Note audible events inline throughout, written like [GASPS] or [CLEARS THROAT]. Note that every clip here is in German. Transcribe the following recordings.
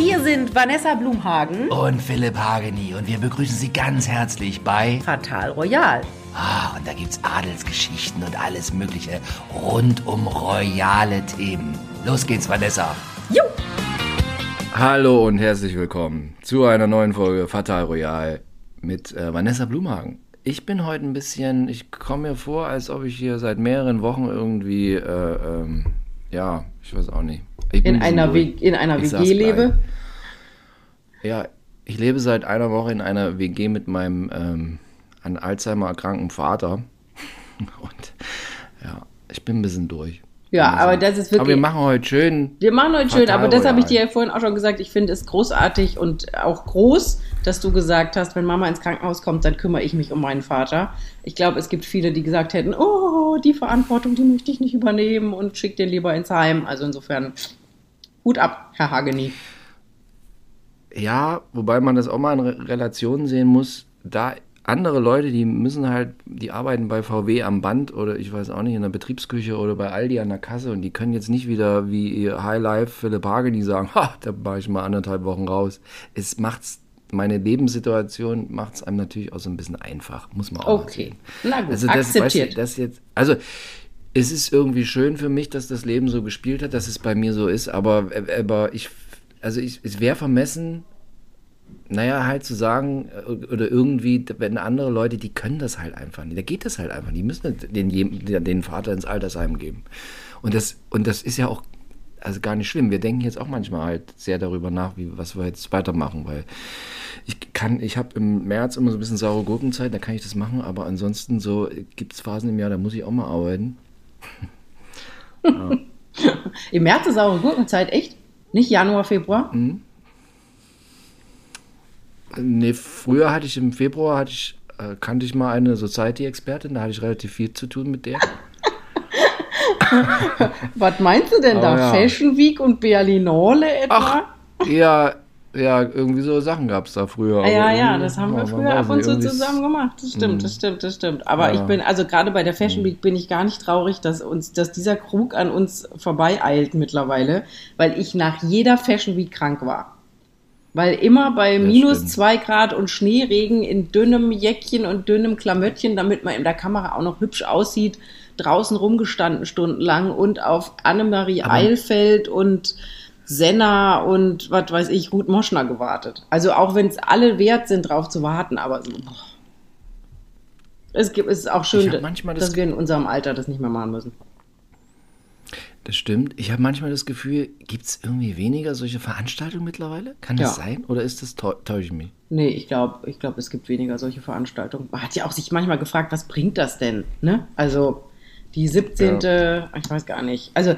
Hier sind Vanessa Blumhagen und Philipp Hageni und wir begrüßen Sie ganz herzlich bei Fatal Royal. Ah, und da gibt's Adelsgeschichten und alles Mögliche rund um royale Themen. Los geht's, Vanessa. Jo! Hallo und herzlich willkommen zu einer neuen Folge Fatal Royal mit äh, Vanessa Blumhagen. Ich bin heute ein bisschen, ich komme mir vor, als ob ich hier seit mehreren Wochen irgendwie, äh, ähm, ja, ich weiß auch nicht. In einer, w in einer WG lebe? Ja, ich lebe seit einer Woche in einer WG mit meinem ähm, an Alzheimer erkrankten Vater. [LAUGHS] Und ja, ich bin ein bisschen durch. Ja, aber das ist wirklich. Aber wir machen heute schön. Wir machen heute schön, aber das habe ich dir ja vorhin auch schon gesagt. Ich finde es großartig und auch groß, dass du gesagt hast, wenn Mama ins Krankenhaus kommt, dann kümmere ich mich um meinen Vater. Ich glaube, es gibt viele, die gesagt hätten, oh, die Verantwortung, die möchte ich nicht übernehmen und schick den lieber ins Heim. Also insofern, Hut ab, Herr Hageni. Ja, wobei man das auch mal in Relation sehen muss. Da andere Leute, die müssen halt, die arbeiten bei VW am Band oder ich weiß auch nicht, in der Betriebsküche oder bei Aldi an der Kasse und die können jetzt nicht wieder wie High Life Philipp Hageni sagen, ha, da war ich mal anderthalb Wochen raus. Es macht's, meine Lebenssituation macht es einem natürlich auch so ein bisschen einfach, muss man auch Okay, na gut, also das, akzeptiert. Weißt du, das jetzt, also es ist irgendwie schön für mich, dass das Leben so gespielt hat, dass es bei mir so ist, aber, aber ich, also ich, es wäre vermessen, naja, halt zu sagen, äh, oder irgendwie, wenn andere Leute, die können das halt einfach nicht. Da geht das halt einfach. Die müssen den, den Vater ins Altersheim geben. Und das, und das ist ja auch also gar nicht schlimm. Wir denken jetzt auch manchmal halt sehr darüber nach, wie, was wir jetzt weitermachen, weil ich kann, ich habe im März immer so ein bisschen saure Gurkenzeit, da kann ich das machen, aber ansonsten so gibt es Phasen im Jahr, da muss ich auch mal arbeiten. Ja. Im März ist saure Gurkenzeit, echt? Nicht Januar, Februar? Mhm. Nee, früher hatte ich im Februar hatte ich, äh, kannte ich mal eine Society-Expertin, da hatte ich relativ viel zu tun mit der. [LAUGHS] Was meinst du denn Aber da? ja. Fashion Week und Berlinale etwa? Ach, ja, ja, irgendwie so Sachen gab es da früher. Ah, ja, ja, das haben wir früher ab und zu zusammen gemacht. Das stimmt, Mhm. das stimmt, das stimmt. Aber Ja. ich bin, also gerade bei der Fashion Week bin ich gar nicht traurig, dass uns, dass dieser Krug an uns vorbeieilt mittlerweile, weil ich nach jeder Fashion Week krank war. Weil immer bei Das minus stimmt. zwei Grad und Schneeregen in dünnem Jäckchen und dünnem Klamöttchen, damit man in der Kamera auch noch hübsch aussieht, draußen rumgestanden stundenlang und auf Annemarie Aber- Eilfeld und Senna und was weiß ich, Ruth Moschner gewartet. Also auch wenn es alle wert sind, drauf zu warten, aber so, boah. es gibt, es ist auch schön, manchmal das dass wir in unserem Alter das nicht mehr machen müssen. Das stimmt. Ich habe manchmal das Gefühl, gibt es irgendwie weniger solche Veranstaltungen mittlerweile? Kann das Ja. sein? Oder ist das täu- täusche ich mich? Nee, ich glaube, ich glaub, es gibt weniger solche Veranstaltungen. Man hat ja auch sich manchmal gefragt, was bringt das denn? Ne? Also die 17. Ich weiß gar nicht. Also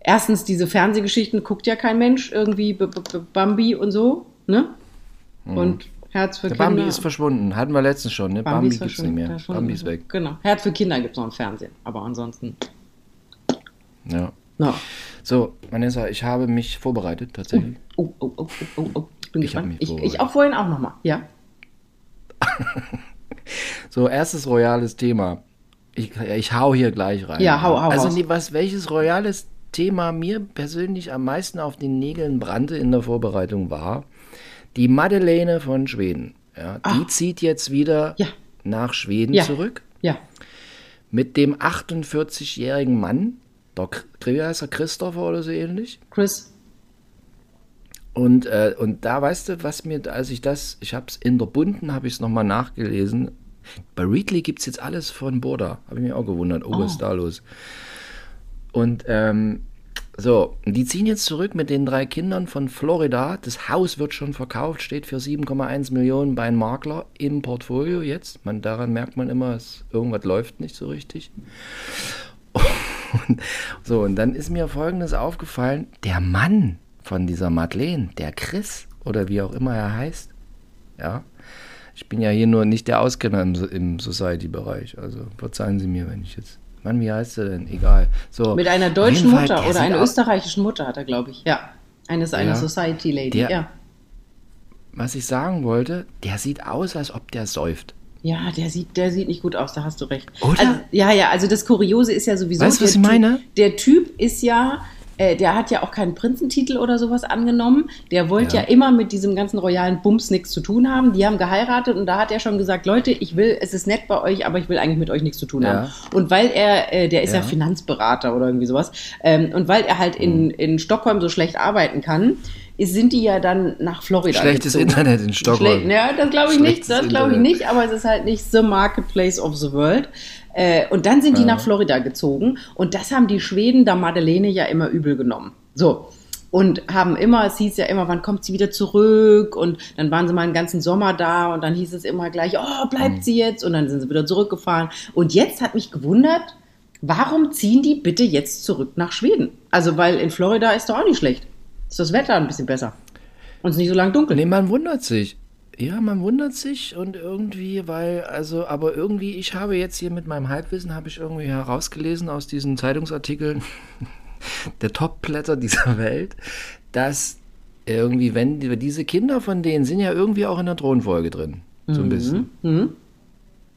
erstens, diese Fernsehgeschichten guckt ja kein Mensch, irgendwie B -B -B Bambi und so, ne? Und Herz für Mhm. Der Kinder. Bambi ist verschwunden. Hatten wir letztens schon. Ne? Bambi, ist gibt es nicht mehr. Bambi ist weg. Genau. Herz für Kinder gibt es noch im Fernsehen. Aber ansonsten. Ja. No. So, Vanessa, ich habe mich vorbereitet, tatsächlich. Oh, oh, oh, oh, oh, oh. Ich bin Ich gespannt. Ich, ich auch vorhin auch nochmal. Ja. [LAUGHS] So, erstes royales Thema. Ich, ich hau hier gleich rein. Ja, hau- hau Also, was, welches royales Thema mir persönlich am meisten auf den Nägeln brannte in der Vorbereitung war, die Madeleine von Schweden. Ja, die zieht jetzt wieder Ah. Ja. nach Schweden Ja. zurück Ja. mit dem 48-jährigen Mann, der, wie heißt er, Christopher oder so ähnlich. Chris. Und, äh, und da weißt du, was mir, als ich das, ich habe es in der Bunten, habe ich es nochmal nachgelesen. Bei Readly gibt es jetzt alles von Borda. Habe ich mich auch gewundert. Oh, was ist da los? Und ähm, so, die ziehen jetzt zurück mit den drei Kindern von Florida. Das Haus wird schon verkauft, steht für 7,1 Millionen bei einem Makler im Portfolio jetzt. Man, daran merkt man immer, es, irgendwas läuft nicht so richtig. Und, so, und dann ist mir Folgendes aufgefallen. Der Mann von dieser Madeleine, der Chris oder wie auch immer er heißt, ja, ich bin ja hier nur nicht der Auskenner im, im Society-Bereich, also verzeihen Sie mir, wenn ich jetzt, Mann, wie heißt er denn? Egal. So, Mit einer deutschen Fall, Mutter der oder einer österreichischen Mutter hat er, glaube ich. Ja. Eine ist eine Ja. Society Lady. Der- ja. Was ich sagen wollte, der sieht aus, als ob der säuft. Ja, der sieht, der sieht nicht gut aus, da hast du recht. Oder? Also, ja, ja, also das Kuriose ist ja sowieso. Weißt du, was ich meine? Typ, der Typ ist ja äh, der hat ja auch keinen Prinzentitel oder sowas angenommen. Der wollte ja. Ja. immer mit diesem ganzen royalen Bums nichts zu tun haben. Die haben geheiratet und da hat er schon gesagt, Leute, ich will, es ist nett bei euch, aber ich will eigentlich mit euch nichts zu tun Ja. haben. Und weil er, äh, der ist ja, Ja. Finanzberater oder irgendwie sowas, ähm, und weil er halt in, Mhm. in Stockholm so schlecht arbeiten kann, sind die ja dann nach Florida Schlechtes gezogen. Internet in Stockholm. Schle ja, das glaube ich nicht, Schlechtes das glaube ich Internet. nicht, aber es ist halt nicht the marketplace of the world. Äh, und dann sind die nach Florida gezogen und das haben die Schweden der Madeleine ja immer übel genommen. So. Und haben immer, es hieß ja immer, wann kommt sie wieder zurück? Und dann waren sie mal einen ganzen Sommer da und dann hieß es immer gleich, oh, bleibt Mhm. sie jetzt? Und dann sind sie wieder zurückgefahren. Und jetzt hat mich gewundert, warum ziehen die bitte jetzt zurück nach Schweden? Also, weil in Florida ist doch auch nicht schlecht. Ist das Wetter ein bisschen besser. Und es ist nicht so lang dunkel. Nee, man wundert sich. Ja, man wundert sich und irgendwie, weil, also, aber irgendwie, ich habe jetzt hier mit meinem Halbwissen, habe ich irgendwie herausgelesen aus diesen Zeitungsartikeln [LAUGHS] der Top-Blätter dieser [LAUGHS] Welt, dass irgendwie, wenn die- diese Kinder von denen sind ja irgendwie auch in der Thronfolge drin. So ein bisschen. Mhm.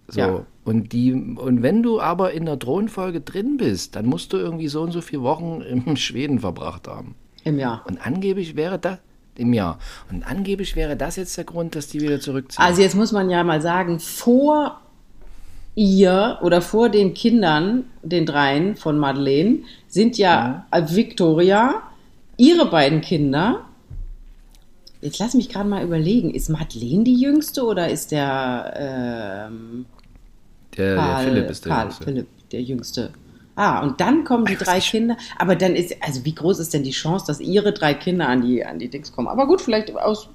So. Ja. Und die, und wenn du aber in der Thronfolge drin bist, dann musst du irgendwie so und so viele Wochen in [LAUGHS] Schweden verbracht haben. Im Jahr. Und angeblich wäre das im Jahr. Und angeblich wäre das jetzt der Grund, dass die wieder zurückziehen. Also jetzt muss man ja mal sagen, vor ihr oder vor den Kindern, den dreien von Madeleine, sind ja Victoria, ihre beiden Kinder. Jetzt lass mich gerade mal überlegen, ist Madeleine die jüngste oder ist der ähm, der, Karl, der Philipp ist der Karl Jüngste. Philipp der jüngste? Ah, und dann kommen die drei Kinder. Aber dann ist, also wie groß ist denn die Chance, dass ihre drei Kinder an die, an die Dings kommen? Aber gut, vielleicht aus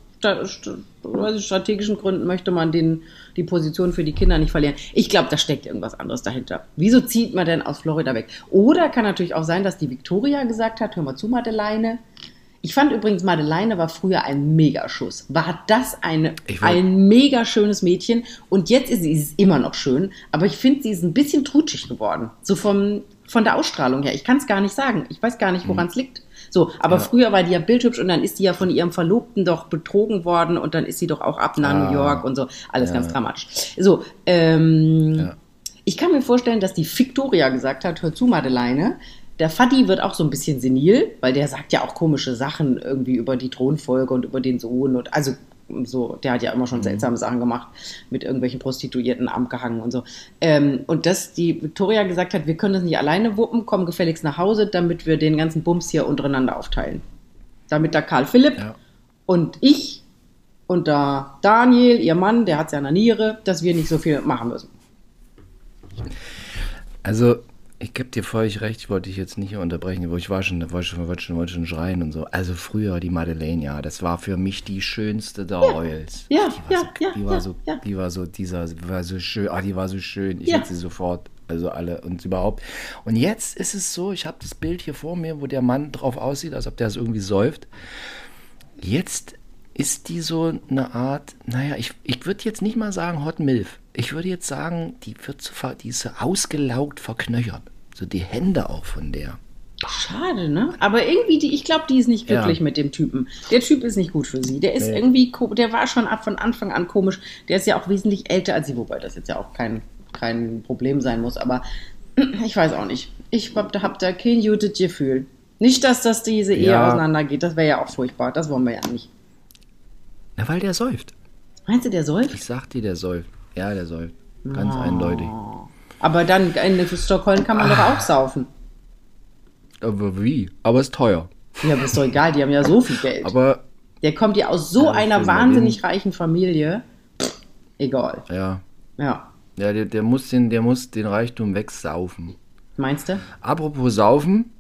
strategischen Gründen möchte man den, die Position für die Kinder nicht verlieren. Ich glaube, da steckt irgendwas anderes dahinter. Wieso zieht man denn aus Florida weg? Oder kann natürlich auch sein, dass die Victoria gesagt hat, hör mal zu, Madeleine. Ich fand übrigens, Madeleine war früher ein Megaschuss. War das eine, ein mega schönes Mädchen. Und jetzt ist sie ist immer noch schön. Aber ich finde, sie ist ein bisschen trutschig geworden. So vom, von der Ausstrahlung her. Ich kann es gar nicht sagen. Ich weiß gar nicht, woran es liegt. So, aber Mhm. Ja. früher war die ja bildhübsch und dann ist die ja von ihrem Verlobten doch betrogen worden und dann ist sie doch auch ab nach Ah. New York und so. Alles Ja. ganz dramatisch. So, ähm, Ja. ich kann mir vorstellen, dass die Victoria gesagt hat, hör zu, Madeleine, der Fadi wird auch so ein bisschen senil, weil der sagt ja auch komische Sachen irgendwie über die Thronfolge und über den Sohn und also so, der hat ja immer schon seltsame Sachen gemacht, mit irgendwelchen Prostituierten abgehangen und so. Ähm, und dass die Victoria gesagt hat, wir können das nicht alleine wuppen, komm gefälligst nach Hause, damit wir den ganzen Bums hier untereinander aufteilen. Damit da Karl Philipp Ja. und ich und da Daniel, ihr Mann, der hat ja eine Niere, dass wir nicht so viel machen müssen. Also, ich gebe dir völlig recht, ich wollte dich jetzt nicht hier unterbrechen, aber ich war schon, wollte schon, wollte schon, wollte schon schreien und so. Also früher die Madeleine, ja, das war für mich die schönste der Royals. Ja, die war ja, so, ja, die war ja, so, ja. die war so, dieser, die war so schön, ah, die war so schön. Ich Ja. hätte sie sofort, also alle und überhaupt. Und jetzt ist es so, ich habe das Bild hier vor mir, wo der Mann drauf aussieht, als ob der es irgendwie säuft. Jetzt ist die so eine Art, naja, ich, ich würde jetzt nicht mal sagen Hot Milf. Ich würde jetzt sagen, die wird so, ver- die ist so ausgelaugt, verknöchert. So die Hände auch von der. Schade, ne? Aber irgendwie, die, ich glaube, die ist nicht glücklich Ja. mit dem Typen. Der Typ ist nicht gut für sie. Der ist Nee. irgendwie, der war schon ab von Anfang an komisch. Der ist ja auch wesentlich älter als sie, wobei das jetzt ja auch kein, kein Problem sein muss. Aber [CLEARS THROAT] ich weiß auch nicht. Ich hab, da hab da kein gutes Gefühl. Nicht, dass das diese Ehe Ja. auseinandergeht. Das wäre ja auch furchtbar. Das wollen wir ja nicht. Na, weil der säuft. Meinst du, der soll? Ich sag dir, der säuft. Ja, der säuft. Ganz eindeutig. Aber dann in Stockholm kann man doch Ah. auch saufen. Aber wie? Aber ist teuer. Ja, aber ist doch egal. Die haben ja so viel [LAUGHS] Geld. Aber der kommt ja aus so Ja, einer wahnsinnig reichen Familie. Pff, egal. ja, Ja. ja der, der, muss den, der muss den Reichtum wegsaufen. Meinst du? Apropos Saufen,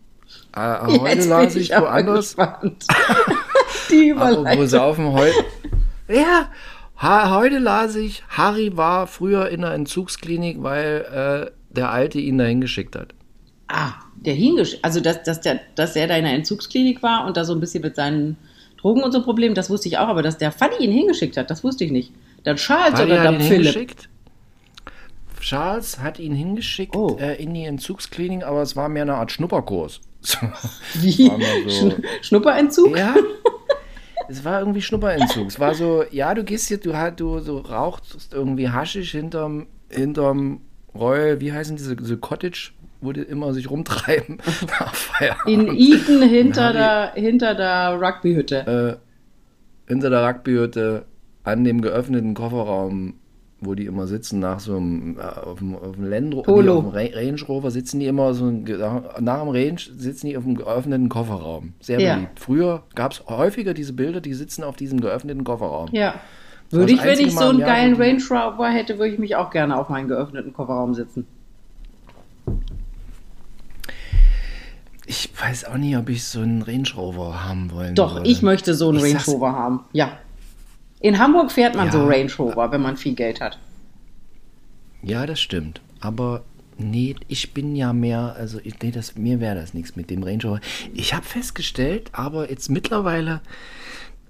äh, heute las ich woanders. [LAUGHS] Die Apropos. Saufen, heute. Ja, ha, heute las ich, Harry war früher in einer Entzugsklinik, weil äh, der Alte ihn dahin geschickt hat. Ah, der hingesch... Also, dass, dass, der, dass er da in der Entzugsklinik war und da so ein bisschen mit seinen Drogen und so Problemen, das wusste ich auch. Aber dass der Fanny ihn hingeschickt hat, das wusste ich nicht. Der Charles Harry oder hat der ihn Philipp. hingeschickt. Charles hat ihn hingeschickt Oh. äh, in die Entzugsklinik, aber es war mehr eine Art Schnupperkurs. [LAUGHS] Wie? So- Schn Schnupperentzug? Ja. [LAUGHS] Es war irgendwie Schnupperentzug. Es war so, ja, du gehst hier, du, halt, du so rauchst irgendwie Haschisch hinterm, hinterm Royal, wie heißen diese, diese Cottage wo die immer sich rumtreiben. [LAUGHS] nach Feierabend. In Eton hinter der, hinter der Rugbyhütte. äh, hinter der Rugbyhütte an dem geöffneten Kofferraum, wo die immer sitzen, nach so einem, äh, auf dem, auf dem Land nee, Polo. auf dem Ra- Range Rover sitzen die immer so, ein, nach dem Range sitzen die auf dem geöffneten Kofferraum. Sehr Ja. beliebt. Früher gab es häufiger diese Bilder, die sitzen auf diesem geöffneten Kofferraum. Ja. Würde ich, wenn ich so einen Jahr, geilen Range Rover hätte, würde ich mich auch gerne auf meinen geöffneten Kofferraum sitzen. Ich weiß auch nicht, ob ich so einen Range Rover haben wollen Doch, würde. ich möchte so einen Ich Range Rover haben. Ja. In Hamburg fährt man Ja. so Range Rover, wenn man viel Geld hat. Ja, das stimmt. Aber nee, ich bin ja mehr, also ich, nee, das, mir wäre das nichts mit dem Range Rover. Ich habe festgestellt, aber jetzt mittlerweile,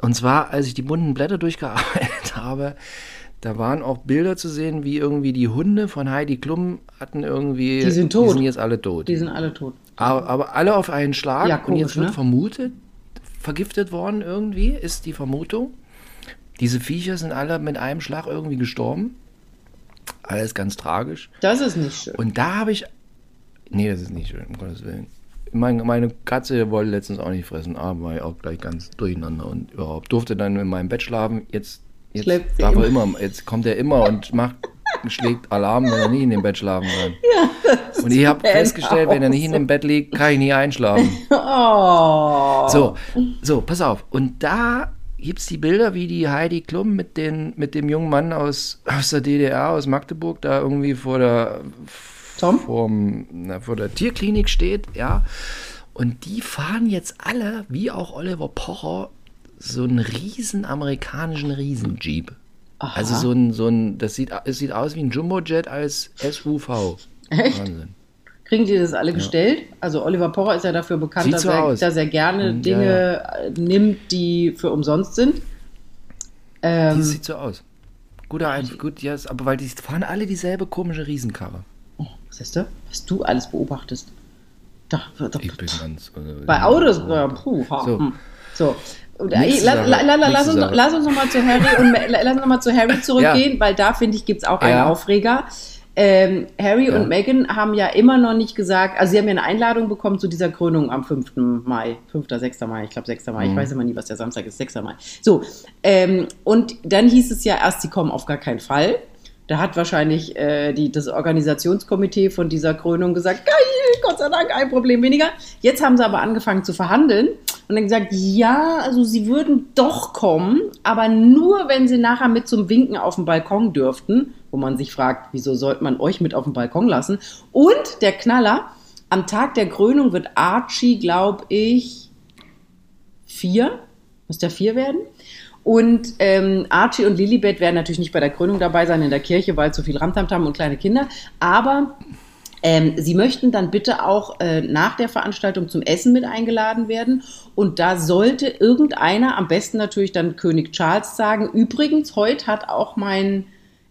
und zwar als ich die bunten Blätter durchgearbeitet [LAUGHS] habe, da waren auch Bilder zu sehen, wie irgendwie die Hunde von Heidi Klum hatten irgendwie. Die sind tot. Die sind jetzt alle tot. Die sind alle tot. aber, aber alle auf einen Schlag. Ja, und komisch, jetzt wird ne? vermutet, vergiftet worden irgendwie, ist die Vermutung. Diese Viecher sind alle mit einem Schlag irgendwie gestorben. Alles ganz tragisch. Das ist nicht schön. Und da habe ich. Nee, das ist nicht schön, um Gottes Willen. Meine, meine Katze wollte letztens auch nicht fressen, aber war ja auch gleich ganz durcheinander und überhaupt durfte dann in meinem Bett schlafen. Jetzt, jetzt sie darf er immer. immer, jetzt kommt er immer und macht, schlägt Alarm, wenn er nicht in dem Bett schlafen kann. und ich habe festgestellt, wenn er nicht in dem Bett liegt, kann ich nie einschlafen. [LAUGHS] Oh. So, so, pass auf. Und da gibt es die Bilder, wie die Heidi Klum mit, den, mit dem jungen Mann aus, aus der DDR, aus Magdeburg, da irgendwie vor der, Tom? vorm, na, vor der Tierklinik steht, ja. Und die fahren jetzt alle, wie auch Oliver Pocher, so einen riesen amerikanischen Riesenjeep. Also so ein, so ein, das sieht, es sieht aus wie ein Jumbojet als SUV. Echt? Wahnsinn. Kriegen die das alle gestellt? Also Oliver Pocher ist ja dafür bekannt, Sieht dass, so er, dass er gerne Dinge äh, nimmt, die für umsonst sind. Ähm, Das sieht so aus. Guter Einfluss, gut, ja, aber weil die fahren alle dieselbe komische Riesenkarre. siehst du, was du alles beobachtest. Da, da, Ich bin ganz. Also, bei Autos, äh, puh, ha, So. hm. so. Und, Nächste ey, la, Sache, la, la, la, nächste lass, uns, Sache. lass uns noch mal zu Harry und Ma- la- [LAUGHS] lass uns noch mal zu Harry zurückgehen, weil da finde ich gibt es auch einen Ja. Aufreger. Ähm, Harry Ja. und Meghan haben ja immer noch nicht gesagt, also sie haben ja eine Einladung bekommen zu dieser Krönung am 5. Mai, 5. 6. Mai, ich glaube 6. Mai, ich weiß immer nie, was der Samstag ist, 6. Mai. So, ähm, und dann hieß es ja erst, sie kommen auf gar keinen Fall. Da hat wahrscheinlich äh, die, das Organisationskomitee von dieser Krönung gesagt, geil, Gott sei Dank, ein Problem weniger. Jetzt haben sie aber angefangen zu verhandeln und dann gesagt, ja, also sie würden doch kommen, aber nur, wenn sie nachher mit zum Winken auf dem Balkon dürften, wo man sich fragt, wieso sollte man euch mit auf den Balkon lassen? Und der Knaller, am Tag der Krönung wird Archie, glaube ich, vier, muss der vier werden? Und ähm, Archie und Lilibet werden natürlich nicht bei der Krönung dabei sein in der Kirche, weil zu viel Ramtamtam und kleine Kinder. Aber ähm, sie möchten dann bitte auch äh, nach der Veranstaltung zum Essen mit eingeladen werden. Und da sollte irgendeiner, am besten natürlich dann König Charles, sagen, übrigens, heute hat auch mein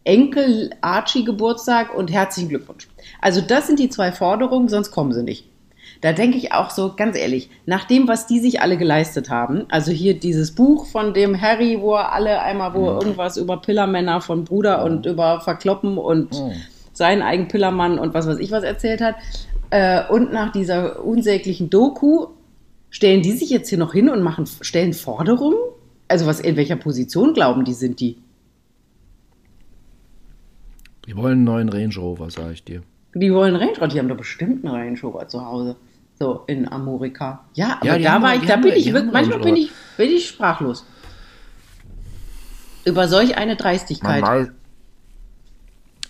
Enkel Archie Geburtstag und herzlichen Glückwunsch. Also das sind die zwei Forderungen, sonst kommen sie nicht. Da denke ich auch so, ganz ehrlich, nach dem, was die sich alle geleistet haben, also hier dieses Buch von dem Harry, wo er alle einmal, wo er irgendwas über Pillermänner von Bruder und über Verkloppen und seinen eigenen Pillermann und was weiß ich was erzählt hat, äh, und nach dieser unsäglichen Doku, stellen die sich jetzt hier noch hin und machen, stellen Forderungen? Also was, in welcher Position glauben die, sind die? Die wollen einen neuen Range Rover, sag ich dir. Die wollen Range Rover, die haben doch bestimmt einen Range Rover zu Hause. So, in Amerika. Ja, aber Ja, da war ich, die da bin die ich haben wirklich, manchmal bin ich, bin ich sprachlos. Über solch eine Dreistigkeit. weiß,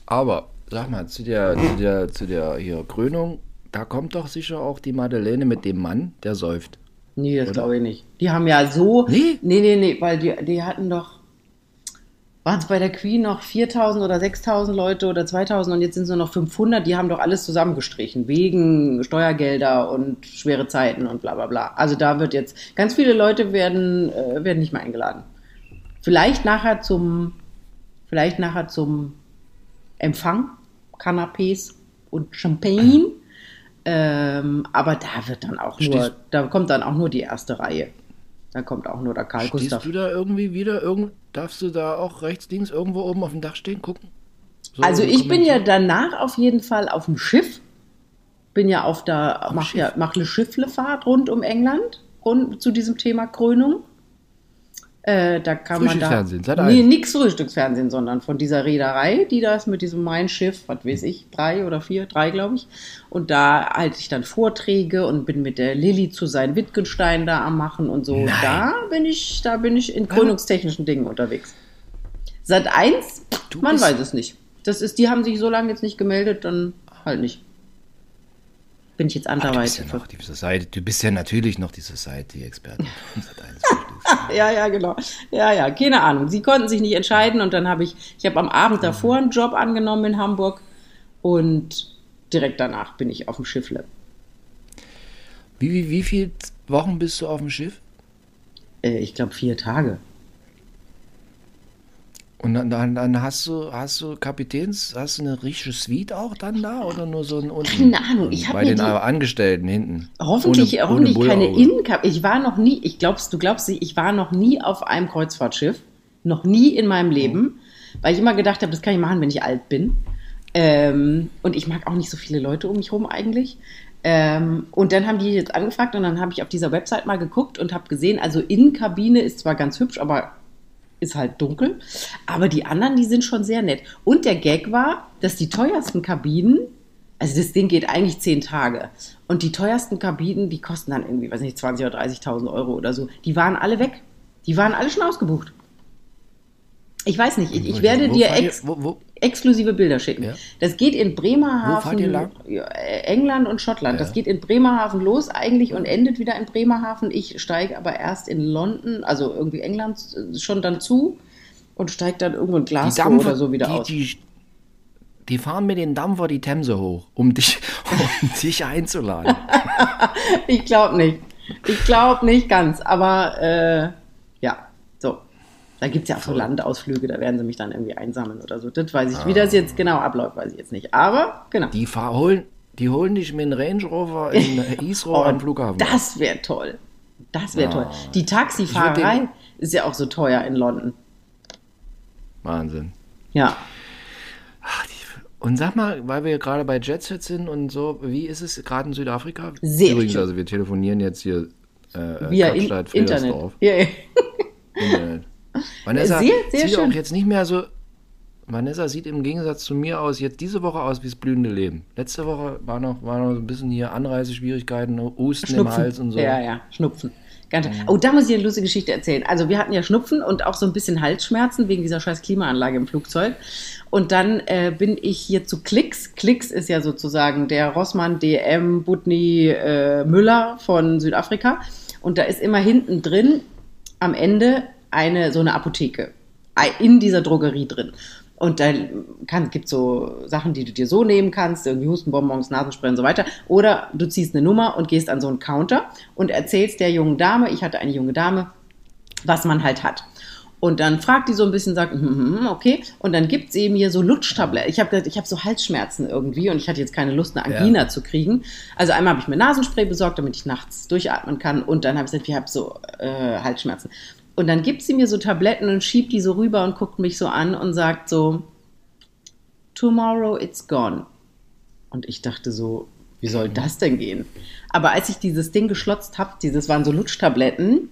aber, sag mal, zu der, zu der, zu der hier Krönung, da kommt doch sicher auch die Madeleine mit dem Mann, der säuft. Nee, das glaube ich nicht. Die haben ja so. Nee? Nee, nee, nee, weil die, die hatten doch. Waren es bei der Queen noch 4000 oder 6000 Leute oder 2000 und jetzt sind es nur noch 500? Die haben doch alles zusammengestrichen. Wegen Steuergelder und schwere Zeiten und bla bla bla. Also da wird jetzt. Ganz viele Leute werden, äh, werden nicht mehr eingeladen. Vielleicht nachher zum. Vielleicht nachher zum Empfang. Canapés und Champagne. Ähm, aber da wird dann auch nur, da kommt dann auch nur die erste Reihe. Da kommt auch nur der Karl Stehst Gustav. du da irgendwie wieder? Irgend, darfst du da auch rechts, links irgendwo oben auf dem Dach stehen, gucken? So Also ich bin ja danach auf jeden Fall auf dem Schiff. bin ja auf der, mach ja, mach eine Schifflefahrt rund um England, rund zu diesem Thema Krönung. Äh, da kann man da. Frühstücksfernsehen, Sat. Nee, 1. nix Frühstücksfernsehen, sondern von dieser Reederei, die das mit diesem Mein Schiff, was weiß ich, drei oder vier, drei, glaube ich. Und da halte ich dann Vorträge und bin mit der Lilly zu sein Wittgenstein da am machen und so. Nein. Da bin ich, da bin ich in krönungstechnischen Dingen unterwegs. Sat 1, Du man weiß es nicht. Das ist, die haben sich so lange jetzt nicht gemeldet, dann halt nicht. Bin ich jetzt Du bist, ja anderweitig. noch die Society, du bist ja natürlich noch die Society-Expertin. von [LAUGHS] Sat. 1 Frühstücksfernsehen. [LAUGHS] Ja, ja, genau. Ja, ja, keine Ahnung. Sie konnten sich nicht entscheiden und dann habe ich, ich habe am Abend davor einen Job angenommen in Hamburg und direkt danach bin ich auf dem Schiffle. wie, wie, wie viele Wochen bist du auf dem Schiff? Äh, ich glaube vier Tage. Und dann, dann, dann hast du, hast du Kapitäns, hast du eine richtige Suite auch dann da oder nur so ein unten? Keine Ahnung, ich hab Bei den die- Angestellten hinten. Hoffentlich, Ohne- ohne hoffentlich keine Bullauge. Innenkap. Ich war noch nie, ich glaubst, du glaubst nicht, ich war noch nie auf einem Kreuzfahrtschiff. Noch nie in meinem Leben. Weil ich immer gedacht habe, das kann ich machen, wenn ich alt bin. Ähm, und ich mag auch nicht so viele Leute um mich rum eigentlich. Ähm, und dann haben die jetzt angefragt und dann habe ich auf dieser Website mal geguckt und habe gesehen, also Innenkabine ist zwar ganz hübsch, aber ist halt dunkel. Aber die anderen, die sind schon sehr nett. Und der Gag war, dass die teuersten Kabinen, also das Ding geht eigentlich zehn Tage. Und die teuersten Kabinen, die kosten dann irgendwie, weiß nicht, 20.000 oder 30.000 Euro oder so. Die waren alle weg. Die waren alle schon ausgebucht. Ich weiß nicht, ich, ich werde Wo dir fahrt ihr- ex wo, wo, exklusive Bilder schicken. Ja. Das geht in Bremerhaven, England und Schottland. Ja. Das geht in Bremerhaven los eigentlich und endet wieder in Bremerhaven. Ich steige aber erst in London, also irgendwie England äh, schon dann zu und steige dann irgendwo in Glasgow Dampfer, oder so wieder die, aus. Die, die fahren mit den Dampfer die Themse hoch, um dich, [LAUGHS] um dich einzuladen. [LAUGHS] Ich glaube nicht. Ich glaube nicht ganz, aber äh. Da gibt es ja auch so Landausflüge, da werden sie mich dann irgendwie einsammeln oder so. Das weiß ich. Wie das jetzt genau abläuft, weiß ich jetzt nicht. Aber genau. Die holen, die holen dich mit dem Range Rover in [LAUGHS] Heathrow am Flughafen. Das wäre toll. Das wäre Ja. toll. Die Taxifahrerei ist ja auch so teuer in London. Wahnsinn. Ja. Und sag mal, weil wir gerade bei Jetset sind und so, wie ist es gerade in Südafrika? Sehr Übrigens, schön. also wir telefonieren jetzt hier äh, Via in Internet. Ja, ja. Internet. Vanessa Sehr, sehr sieht schön. auch jetzt nicht mehr so. Vanessa sieht im Gegensatz zu mir aus, jetzt diese Woche aus wie das blühende Leben. Letzte Woche war noch, war noch so ein bisschen hier Anreiseschwierigkeiten, Husten im. Hals und so. Ja, ja, Schnupfen. Ganz Oh, da muss ich eine lustige Geschichte erzählen. Also wir hatten ja Schnupfen und auch so ein bisschen Halsschmerzen wegen dieser scheiß Klimaanlage im Flugzeug. Und dann äh, bin ich hier zu Klicks. Klicks ist ja sozusagen der Rossmann, DM, Butni, äh, Müller von Südafrika. Und da ist immer hinten drin am Ende eine so eine Apotheke Ei- in dieser Drogerie drin. Und da gibt es so Sachen, die du dir so nehmen kannst, irgendwie Hustenbonbons, Nasenspray und so weiter. Oder du ziehst eine Nummer und gehst an so einen Counter und erzählst der jungen Dame, ich hatte eine junge Dame, was man halt hat. Und dann fragt die so ein bisschen, sagt, hm, hm, okay. Und dann gibt sie mir so Lutschtabletten. Ich habe gesagt, ich habe so Halsschmerzen irgendwie und ich hatte jetzt keine Lust, eine Angina zu kriegen. Also einmal habe ich mir Nasenspray besorgt, damit ich nachts durchatmen kann. Und dann habe ich gesagt, ich habe so äh, Halsschmerzen. Und dann gibt sie mir so Tabletten und schiebt die so rüber und guckt mich so an und sagt so, tomorrow it's gone. Und ich dachte so, wie soll das denn gehen? Aber als ich dieses Ding geschlotzt habe, dieses waren so Lutschtabletten,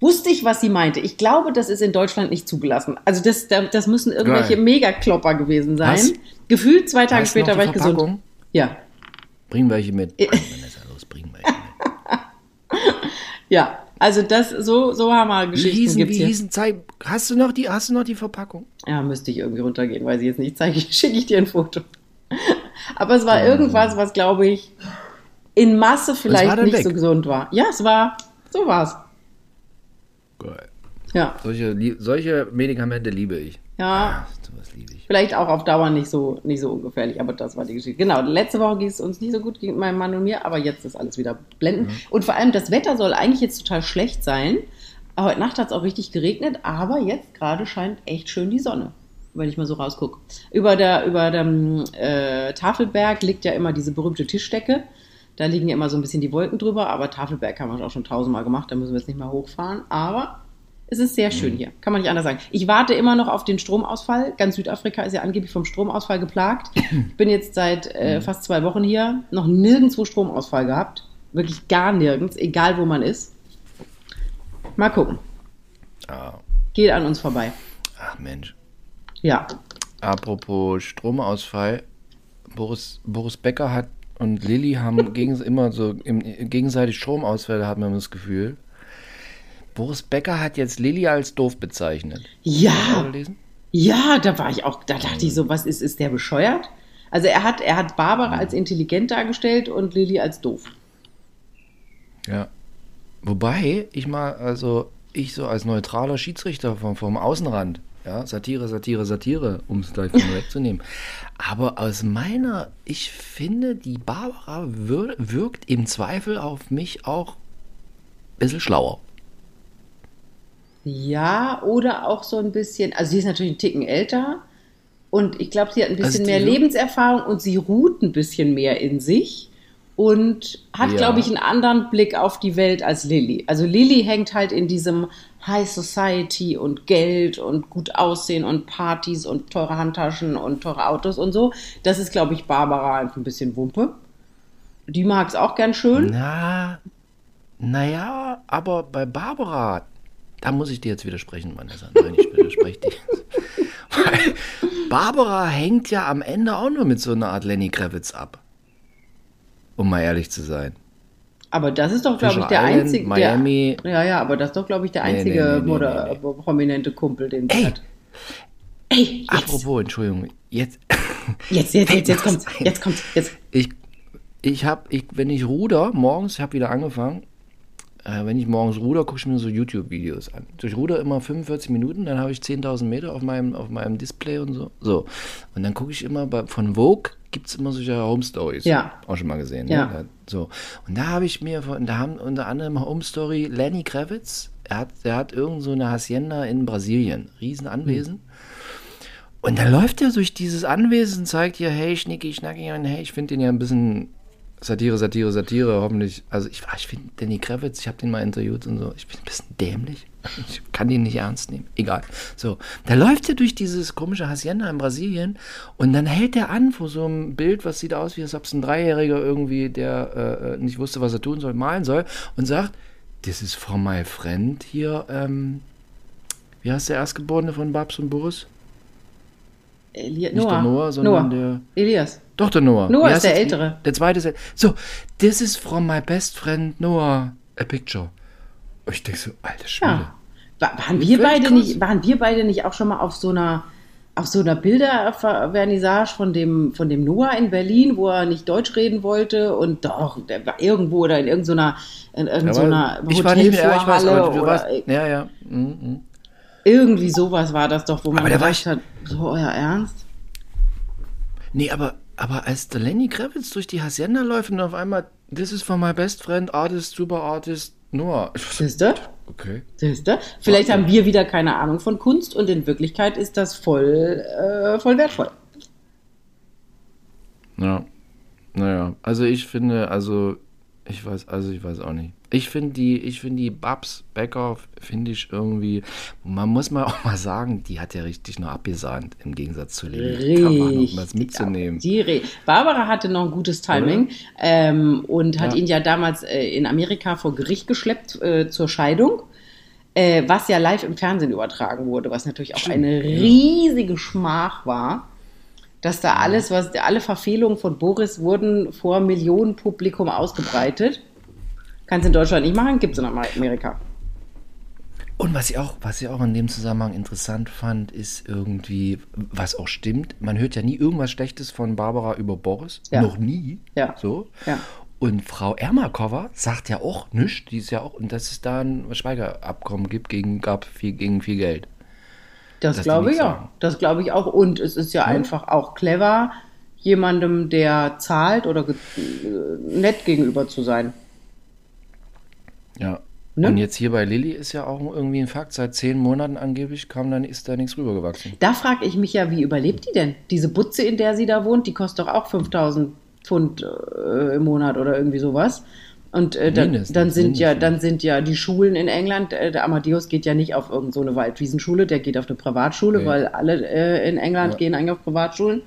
wusste ich, was sie meinte. Ich glaube, das ist in Deutschland nicht zugelassen. Also das, das müssen irgendwelche Geil. Megaklopper gewesen sein. Was? Gefühlt zwei Tage Weißt später war ich gesund. Ja, Bring welche mit. [LAUGHS] Bring, Vanessa, los, bring welche mit. ja. Also das, so, so haben wir Wie Geschichten hießen, gibt's wie hier. hießen, zeig, hast du noch die, hast du noch die Verpackung? Ja, müsste ich irgendwie runtergehen, weiß ich jetzt nicht. Zeige ich, [LAUGHS] schicke ich dir ein Foto. Aber es war irgendwas, was, glaube ich, in Masse vielleicht nicht weg? so gesund war. Ja, es war, so war's. Geil. Ja, Solche, solche Medikamente liebe ich. Ja. Ah, sowas liebe ich. Vielleicht auch auf Dauer nicht so, nicht so ungefährlich, aber das war die Geschichte. Genau, letzte Woche ging es uns nicht so gut gegen meinen Mann und mir, aber jetzt ist alles wieder blendend. Mhm. Und vor allem, das Wetter soll eigentlich jetzt total schlecht sein. Heute Nacht hat es auch richtig geregnet, aber jetzt gerade scheint echt schön die Sonne, wenn ich mal so rausgucke. Über der, über dem äh, Tafelberg liegt ja immer diese berühmte Tischdecke. Da liegen ja immer so ein bisschen die Wolken drüber, aber Tafelberg haben wir auch schon tausendmal gemacht, da müssen wir jetzt nicht mehr hochfahren. Aber Es ist sehr schön hier, kann man nicht anders sagen. Ich warte immer noch auf den Stromausfall. Ganz Südafrika ist ja angeblich vom Stromausfall geplagt. Ich bin jetzt seit äh, fast zwei Wochen hier, noch nirgendwo Stromausfall gehabt. Wirklich gar nirgends, egal wo man ist. Mal gucken. Ah, Geht an uns vorbei. ach Mensch. Ja. Apropos Stromausfall, Boris, Boris Becker hat und Lilly haben [LAUGHS] gegen, immer so im, gegenseitig Stromausfälle, hat man das Gefühl. Boris Becker hat jetzt Lilly als doof bezeichnet. Ja, ja, da war ich auch, da dachte ich so, was ist, ist der bescheuert? Also er hat, er hat Barbara als intelligent dargestellt und Lilly als doof. Ja. Wobei ich mal, also ich so als neutraler Schiedsrichter vom, vom Außenrand, ja, Satire, Satire, Satire, um es gleich von [LAUGHS] wegzunehmen. Aber aus meiner, ich finde, die Barbara wir, wirkt im Zweifel auf mich auch ein bisschen schlauer. Ja, oder auch so ein bisschen, also sie ist natürlich einen Ticken älter und ich glaube, sie hat ein bisschen Also mehr Lebenserfahrung und sie ruht ein bisschen mehr in sich und hat, Ja. glaube ich, einen anderen Blick auf die Welt als Lilly. Also Lilly hängt halt in diesem High Society und Geld und gut aussehen und Partys und teure Handtaschen und teure Autos und so. Das ist, glaube ich, Barbara einfach ein bisschen Wumpe. Die mag es auch gern schön. Na, naja, aber bei Barbara, da muss ich dir jetzt widersprechen, Vanessa. Nein, ich widerspreche dir. [LAUGHS] Weil Barbara hängt ja am Ende auch nur mit so einer Art Lenny Kravitz ab. Um mal ehrlich zu sein. Aber das ist doch, glaube ich, der Island, einzige. Miami. Der, ja, ja, aber das ist doch, glaube ich, der Nee, nee, einzige nee, nee, Moder- nee, prominente Kumpel, den sie Ey. hat. Ey, jetzt, Apropos, Entschuldigung, jetzt, [LAUGHS] jetzt, jetzt, jetzt, jetzt kommt's, jetzt kommt's, jetzt. ich, ich habe, ich, wenn ich ruder, morgens, ich habe wieder angefangen, äh, wenn ich morgens ruder, gucke ich mir so YouTube-Videos an. Ich ruder immer 45 Minuten, dann habe ich 10.000 Meter auf meinem, auf meinem Display und so. So. Und dann gucke ich immer, bei, von Vogue gibt es immer solche Home Stories. Ja. Auch schon mal gesehen. Ja. Ne? So. Und da habe ich mir, von, da haben unter anderem Home Story Lenny Kravitz, er hat, der hat irgend so eine Hacienda in Brasilien, Riesenanwesen. Hm. Und dann läuft er durch dieses Anwesen, zeigt hier, hey, Schnicki, Schnacki, und hey, ich finde den ja ein bisschen Satire, Satire, Satire, hoffentlich. Also ich, ich finde Danny Kravitz, ich habe den mal interviewt und so, ich bin ein bisschen dämlich. Ich kann den nicht ernst nehmen. Egal. So, da läuft er durch dieses komische Hacienda in Brasilien und dann hält er an vor so einem Bild, was sieht aus, wie als ob es ein Dreijähriger irgendwie, der äh, nicht wusste, was er tun soll, malen soll und sagt, das ist for my friend hier, ähm, wie heißt der Erstgeborene von Babs und Boris? Elia, Nicht Noah. der Noah, sondern Noah. der. Elias. Doch, der Noah. Noah Wie ist der? Ältere. Der zweite ist. So, this is from my best friend Noah. A picture. Und ich denke so, alter Schwede. Ja. Wa- Waren wir beide nicht, waren wir beide nicht auch schon mal auf so einer, auf so einer Bildervernissage von dem, von dem Noah in Berlin, wo er nicht Deutsch reden wollte und doch, der war irgendwo oder in irgendeiner, in irgendeiner Aber ich war nicht mehr, ja, ich weiß, aber du warst, ja, ja. Mhm, mhm. Irgendwie sowas war das doch, wo man Aber da war gedacht hat, so euer Ernst? Nee, aber, aber als der Lenny Kravitz durch die Hacienda läuft und auf einmal, this is from my best friend, artist, super artist, Noah. Ich Siehst du? Okay. Siehst du? Vielleicht haben wir wieder keine Ahnung von Kunst und in Wirklichkeit ist das voll, äh, voll wertvoll. Ja. Naja, also ich finde, also ich weiß, also ich weiß auch nicht. Ich finde die, ich finde die Babs Becker, finde ich irgendwie, man muss mal auch mal sagen, die hat ja richtig nur abgesahnt, im Gegensatz zu Lilly. Da war Richtig. mitzunehmen. Die Barbara hatte noch ein gutes Timing ähm, und hat Ja. ihn ja damals äh, in Amerika vor Gericht geschleppt äh, zur Scheidung, äh, was ja live im Fernsehen übertragen wurde, was natürlich auch eine riesige Schmach war. Dass da alles, was alle Verfehlungen von Boris wurden vor Millionenpublikum ausgebreitet. Kannst in Deutschland nicht machen, gibt es in Amerika. Und was ich auch, was ich auch in dem Zusammenhang interessant fand, ist irgendwie, was auch stimmt, man hört ja nie irgendwas Schlechtes von Barbara über Boris. Ja. Noch nie. Ja. So. Ja. Und Frau Ermakova sagt ja auch nichts, die ist ja auch, und dass es da ein Schweigerabkommen gibt gegen, gab viel, gegen viel Geld. Das glaube ich sagen. Das glaube ich auch. Und es ist ja einfach auch clever, jemandem, der zahlt oder ge äh, nett gegenüber zu sein. Ja. Ne? Und jetzt hier bei Lilly ist ja auch irgendwie ein Fakt, seit zehn Monaten angeblich kam dann, ist da nichts rübergewachsen. Da frage ich mich ja, wie überlebt die denn? Diese Butze, in der sie da wohnt, die kostet doch auch 5000 Pfund äh, im Monat oder irgendwie sowas. Und äh, dann, Mindestens, dann sind ja, dann sind ja die Schulen in England. Äh, der Amadeus geht ja nicht auf irgendeine so eine Waldwiesenschule, der geht auf eine Privatschule, Nee. weil alle äh, in England Ja. gehen eigentlich auf Privatschulen.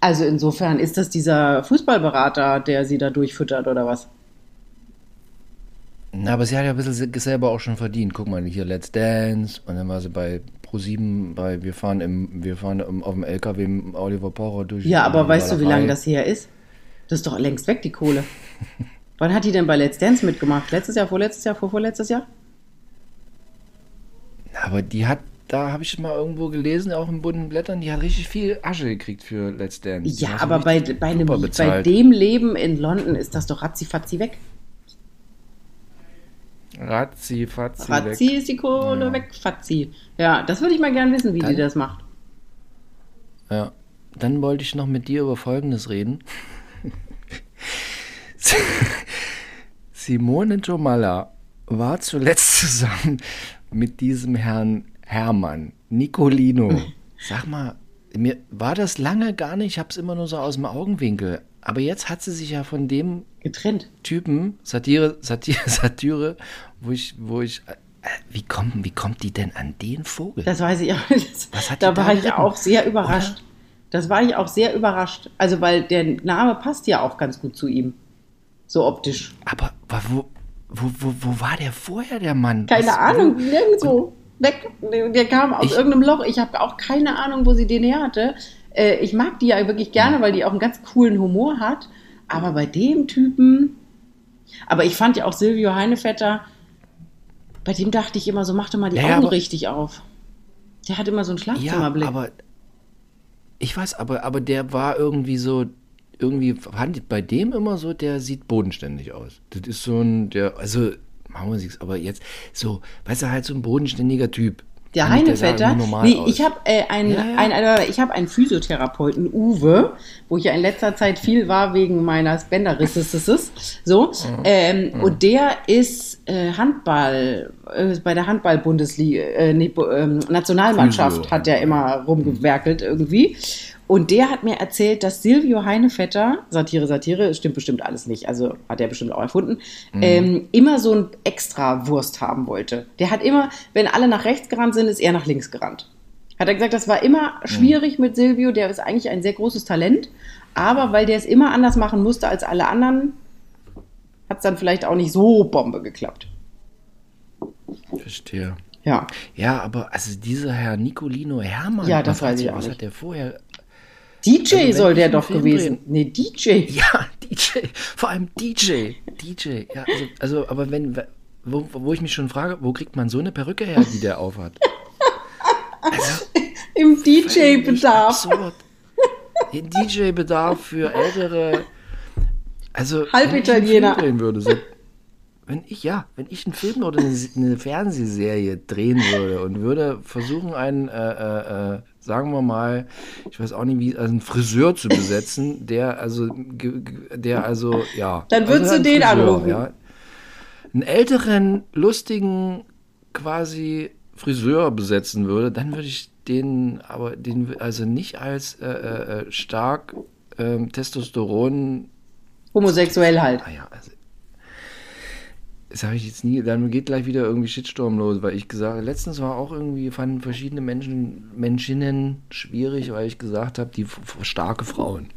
Also insofern ist das dieser Fußballberater, der sie da durchfüttert oder was? Na, aber sie hat ja ein bisschen se- selber auch schon verdient. Guck mal, hier Let's Dance und dann war sie bei Pro7 bei Wir fahren im, wir fahren im, auf dem LKW mit Oliver Pocher durch. Ja, aber weißt du, wie lange das her ist? Das ist doch längst weg, die Kohle. [LAUGHS] Wann hat die denn bei Let's Dance mitgemacht? Letztes Jahr, vorletztes Jahr, vorvorletztes Jahr? Aber die hat, da habe ich mal irgendwo gelesen, auch in bunten Blättern, die hat richtig viel Asche gekriegt für Let's Dance. Ja, aber bei, bei, einem, bei dem Leben in London ist das doch ratzifatzi weg. Razzi, Fatzi, Ratzi weg. ist die Kohle Ja. weg, Fatzi. Ja, das würde ich mal gern wissen, wie die Dann- das macht. Ja. Dann wollte ich noch mit dir über Folgendes reden. [LAUGHS] Simone Jomala war zuletzt zusammen mit diesem Herrn Hermann Nicolino. [LAUGHS] Sag mal, mir war das lange gar nicht, ich habe es immer nur so aus dem Augenwinkel. Aber jetzt hat sie sich ja von dem Getrennt. Typen, Satire, Satire, [LAUGHS] Satire, wo ich, wo ich, äh, wie kommt, wie kommt die denn an den Vogel? Das weiß ich auch. Was hat da die da war ich geritten? auch sehr überrascht. Das war ich auch sehr überrascht. Also, weil der Name passt ja auch ganz gut zu ihm. So optisch. Aber wo, wo, wo, wo war der vorher, der Mann? Keine Was- Ahnung, nirgendwo. Weg. Der kam aus Ich- irgendeinem Loch. Ich habe auch keine Ahnung, wo sie den her hatte. Äh, ich mag die ja wirklich gerne, weil die auch einen ganz coolen Humor hat. Aber bei dem Typen. Aber ich fand ja auch Silvio Heinevetter. Bei dem dachte ich immer so, mach doch mal die Ja, ja, Augen aber- richtig auf. Der hat immer so einen Ja, Schlafzimmerblick. aber ich weiß, aber, aber der war irgendwie so, irgendwie fand ich bei dem immer so, der sieht bodenständig aus. Das ist so ein, der, also machen wir sich's, aber jetzt so, weißt du, halt so ein bodenständiger Typ. Der Heinevetter, nee, aus. ich habe äh, einen, Ja, ja. Ein, äh, ich hab einen Physiotherapeuten, Uwe, wo ich ja in letzter Zeit viel war wegen meines Bänderrisses. So, ähm, und der ist äh, Handball, äh, bei der Handball-Bundesliga, äh, nee, ähm, Nationalmannschaft Physio, hat er immer rumgewerkelt irgendwie. Und der hat mir erzählt, dass Silvio Heinevetter, Satire, Satire, stimmt bestimmt alles nicht, also hat er bestimmt auch erfunden, ähm, immer so ein extra Wurst haben wollte. Der hat immer, wenn alle nach rechts gerannt sind, ist er nach links gerannt. Hat er gesagt, das war immer schwierig mit Silvio, der ist eigentlich ein sehr großes Talent, aber weil der es immer anders machen musste als alle anderen, hat es dann vielleicht auch nicht so Bombe geklappt. Verstehe. Ja. Ja, aber also dieser Herr Nicolino Hermann, Ja, das weiß ich auch was nicht. hat der vorher? DJ Also, soll der doch Film gewesen. drehen- Nee, DJ. [LAUGHS] Ja, DJ, vor allem DJ, DJ. Ja, also, also aber wenn, wo, wo ich mich schon frage, wo kriegt man so eine Perücke her, die der aufhat? Im Völlig DJ-Bedarf. Absurd. Den DJ-Bedarf für ältere, also Halbitaliener. Wenn ich einen Film drehen würde, so, wenn ich ja, wenn ich einen Film oder eine, eine Fernsehserie drehen würde und würde versuchen, einen, äh, äh, äh, sagen wir mal, ich weiß auch nicht wie, also einen Friseur zu besetzen, der also, der also, ja, Dann würdest also du den anrufen. Ja, einen älteren, lustigen, quasi Friseur besetzen würde, dann würde ich den, aber den also nicht als äh, äh, äh, stark ähm, Testosteron, Homosexuell halt. naja, also das habe ich jetzt nie, dann geht gleich wieder irgendwie Shitstorm los, weil ich gesagt letztens war auch irgendwie, fanden verschiedene Menschen, Menschinnen schwierig, weil ich gesagt habe, die starke Frauen.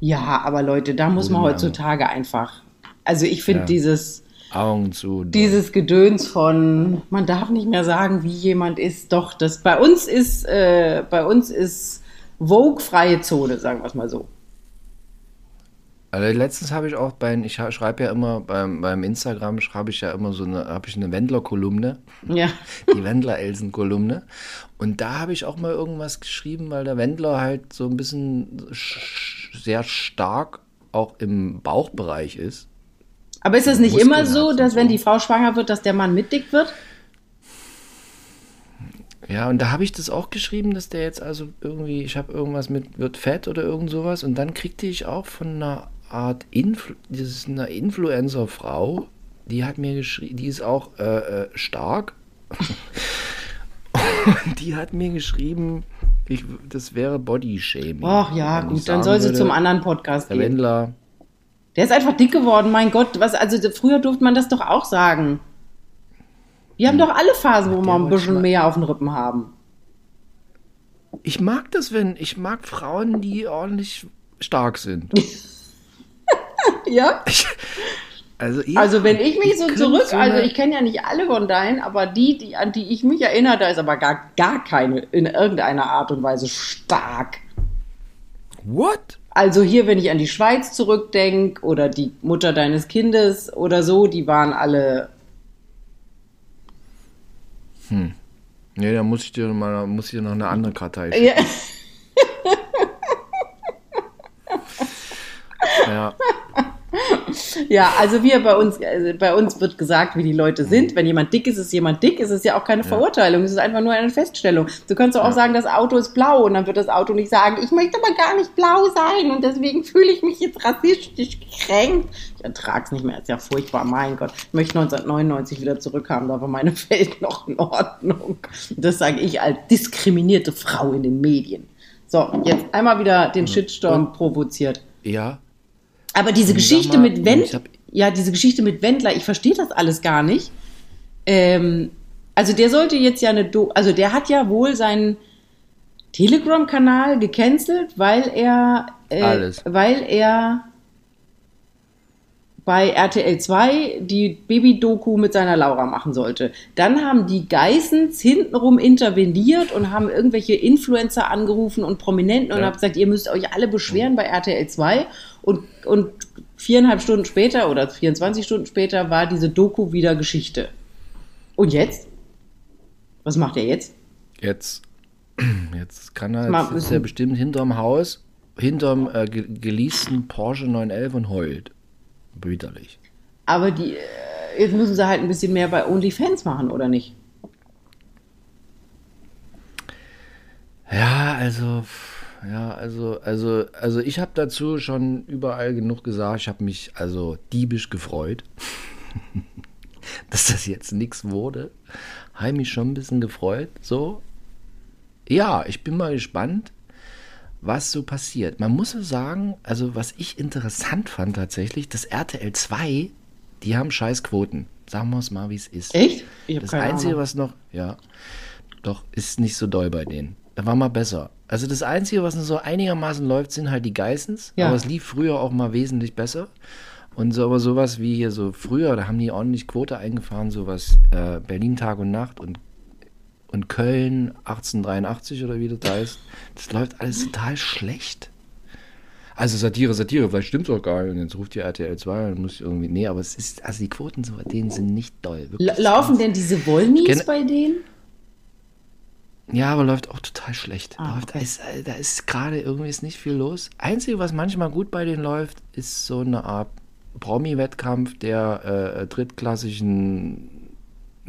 Ja, aber Leute, da muss man heutzutage einfach. Also ich finde Ja. dieses, Augen zu. dieses Gedöns von, man darf nicht mehr sagen, wie jemand ist. Doch, das bei uns ist, äh, bei uns ist Vogue-freie Zone, sagen wir es mal so. Also letztens habe ich auch beim, ich schreibe ja immer beim, beim Instagram schreibe ich ja immer so eine, habe ich eine Wendler-Kolumne, Ja. die Wendler-Elsen-Kolumne. Und da habe ich auch mal irgendwas geschrieben, weil der Wendler halt so ein bisschen sch- sehr stark auch im Bauchbereich ist. Aber ist es nicht Muskeln immer so, dass wenn so. die Frau schwanger wird, dass der Mann mitdick wird? Ja, und da habe ich das auch geschrieben, dass der jetzt also irgendwie, ich habe irgendwas mit, wird fett oder irgend sowas. Und dann kriegte ich auch von einer Art, Influ das ist eine Influencer-Frau, die hat mir geschrieben, die ist auch äh, äh, stark. [LAUGHS] die hat mir geschrieben, ich, das wäre Body-Shaming. Ach ja, gut, dann soll sie würde, zum anderen Podcast Herr gehen. Wendler, Der ist einfach dick geworden, mein Gott. Was, also früher durfte man das doch auch sagen. Wir haben doch alle Phasen, wo Der wir ein bisschen mehr auf den Rippen haben. Ich mag das, wenn ich mag Frauen, die ordentlich stark sind. [LAUGHS] Ja? Also, ja, Also wenn ich mich so zurück, so also ich kenne ja nicht alle von deinen, aber die, die, an die ich mich erinnere, da ist aber gar, gar keine in irgendeiner Art und Weise stark. What? Also hier, wenn ich an die Schweiz zurückdenke oder die Mutter deines Kindes oder so, die waren alle. Nee, da muss ich dir mal, muss ich dir noch eine andere Kartei schicken. Ja, [LAUGHS] Ja. Ja also wir bei uns, also bei uns wird gesagt, wie die Leute sind. Wenn jemand dick ist, ist jemand dick. Es ist ja auch keine Verurteilung, es ist einfach nur eine Feststellung. Du kannst doch auch sagen, das Auto ist blau und dann wird das Auto nicht sagen, ich möchte aber gar nicht blau sein und deswegen fühle ich mich jetzt rassistisch gekränkt. Ich ertrage es nicht mehr, ist ja furchtbar, mein Gott. Ich möchte 1999 wieder zurückhaben, da war meine Welt [LAUGHS] noch in Ordnung. Das sage ich als diskriminierte Frau in den Medien. So, jetzt einmal wieder den Shitstorm provoziert. Ja. Aber diese Geschichte mal, mit Wendler, ja, diese Geschichte mit Wendler, ich verstehe das alles gar nicht. Ähm, also der sollte jetzt ja eine, Do also der hat ja wohl seinen Telegram-Kanal gecancelt, weil er, äh, weil er bei RTL 2 die Baby-Doku mit seiner Laura machen sollte. Dann haben die Geissens hintenrum interveniert und haben irgendwelche Influencer angerufen und Prominenten und Ja. haben gesagt, ihr müsst euch alle beschweren bei RTL 2 und, und viereinhalb Stunden später oder 24 Stunden später war diese Doku wieder Geschichte. Und jetzt? Was macht er jetzt? Jetzt, [CLEARS THROAT] jetzt kann er, jetzt ist er bestimmt hinterm Haus, hinterm äh, ge geleasten Porsche 911 und heult. Brüderlich. Aber die, äh, jetzt müssen sie halt ein bisschen mehr bei OnlyFans machen, oder nicht? Ja, also, ja, also, also, also ich habe dazu schon überall genug gesagt. Ich habe mich also diebisch gefreut, [LAUGHS] dass das jetzt nichts wurde. Habe mich schon ein bisschen gefreut. So, ja, ich bin mal gespannt, was so passiert. Man muss so sagen, also was ich interessant fand tatsächlich, das RTL 2, die haben scheiß Quoten. Sagen wir es mal, wie es ist. Echt? Ich Das Einzige, Ahnung. was noch, ja, doch, ist nicht so doll bei denen. Da war mal besser. Also das Einzige, was noch so einigermaßen läuft, sind halt die Geissens. Ja. Aber es lief früher auch mal wesentlich besser. Und so, aber sowas wie hier so früher, da haben die ordentlich Quote eingefahren, sowas äh, Berlin Tag und Nacht und, und Köln 1883 oder wie das heißt. Das läuft alles total schlecht. Also Satire, Satire, vielleicht stimmt's auch gar nicht. Und jetzt ruft die RTL 2 und muss ich irgendwie. Nee, aber es ist, also die Quoten so bei denen sind nicht doll. Laufen denn diese Wollnies bei denen? Ja, aber läuft auch total schlecht. Ah, läuft, okay. ist, äh, da ist gerade irgendwie ist nicht viel los. Einzige, was manchmal gut bei denen läuft, ist so eine Art Promi-Wettkampf der äh, drittklassigen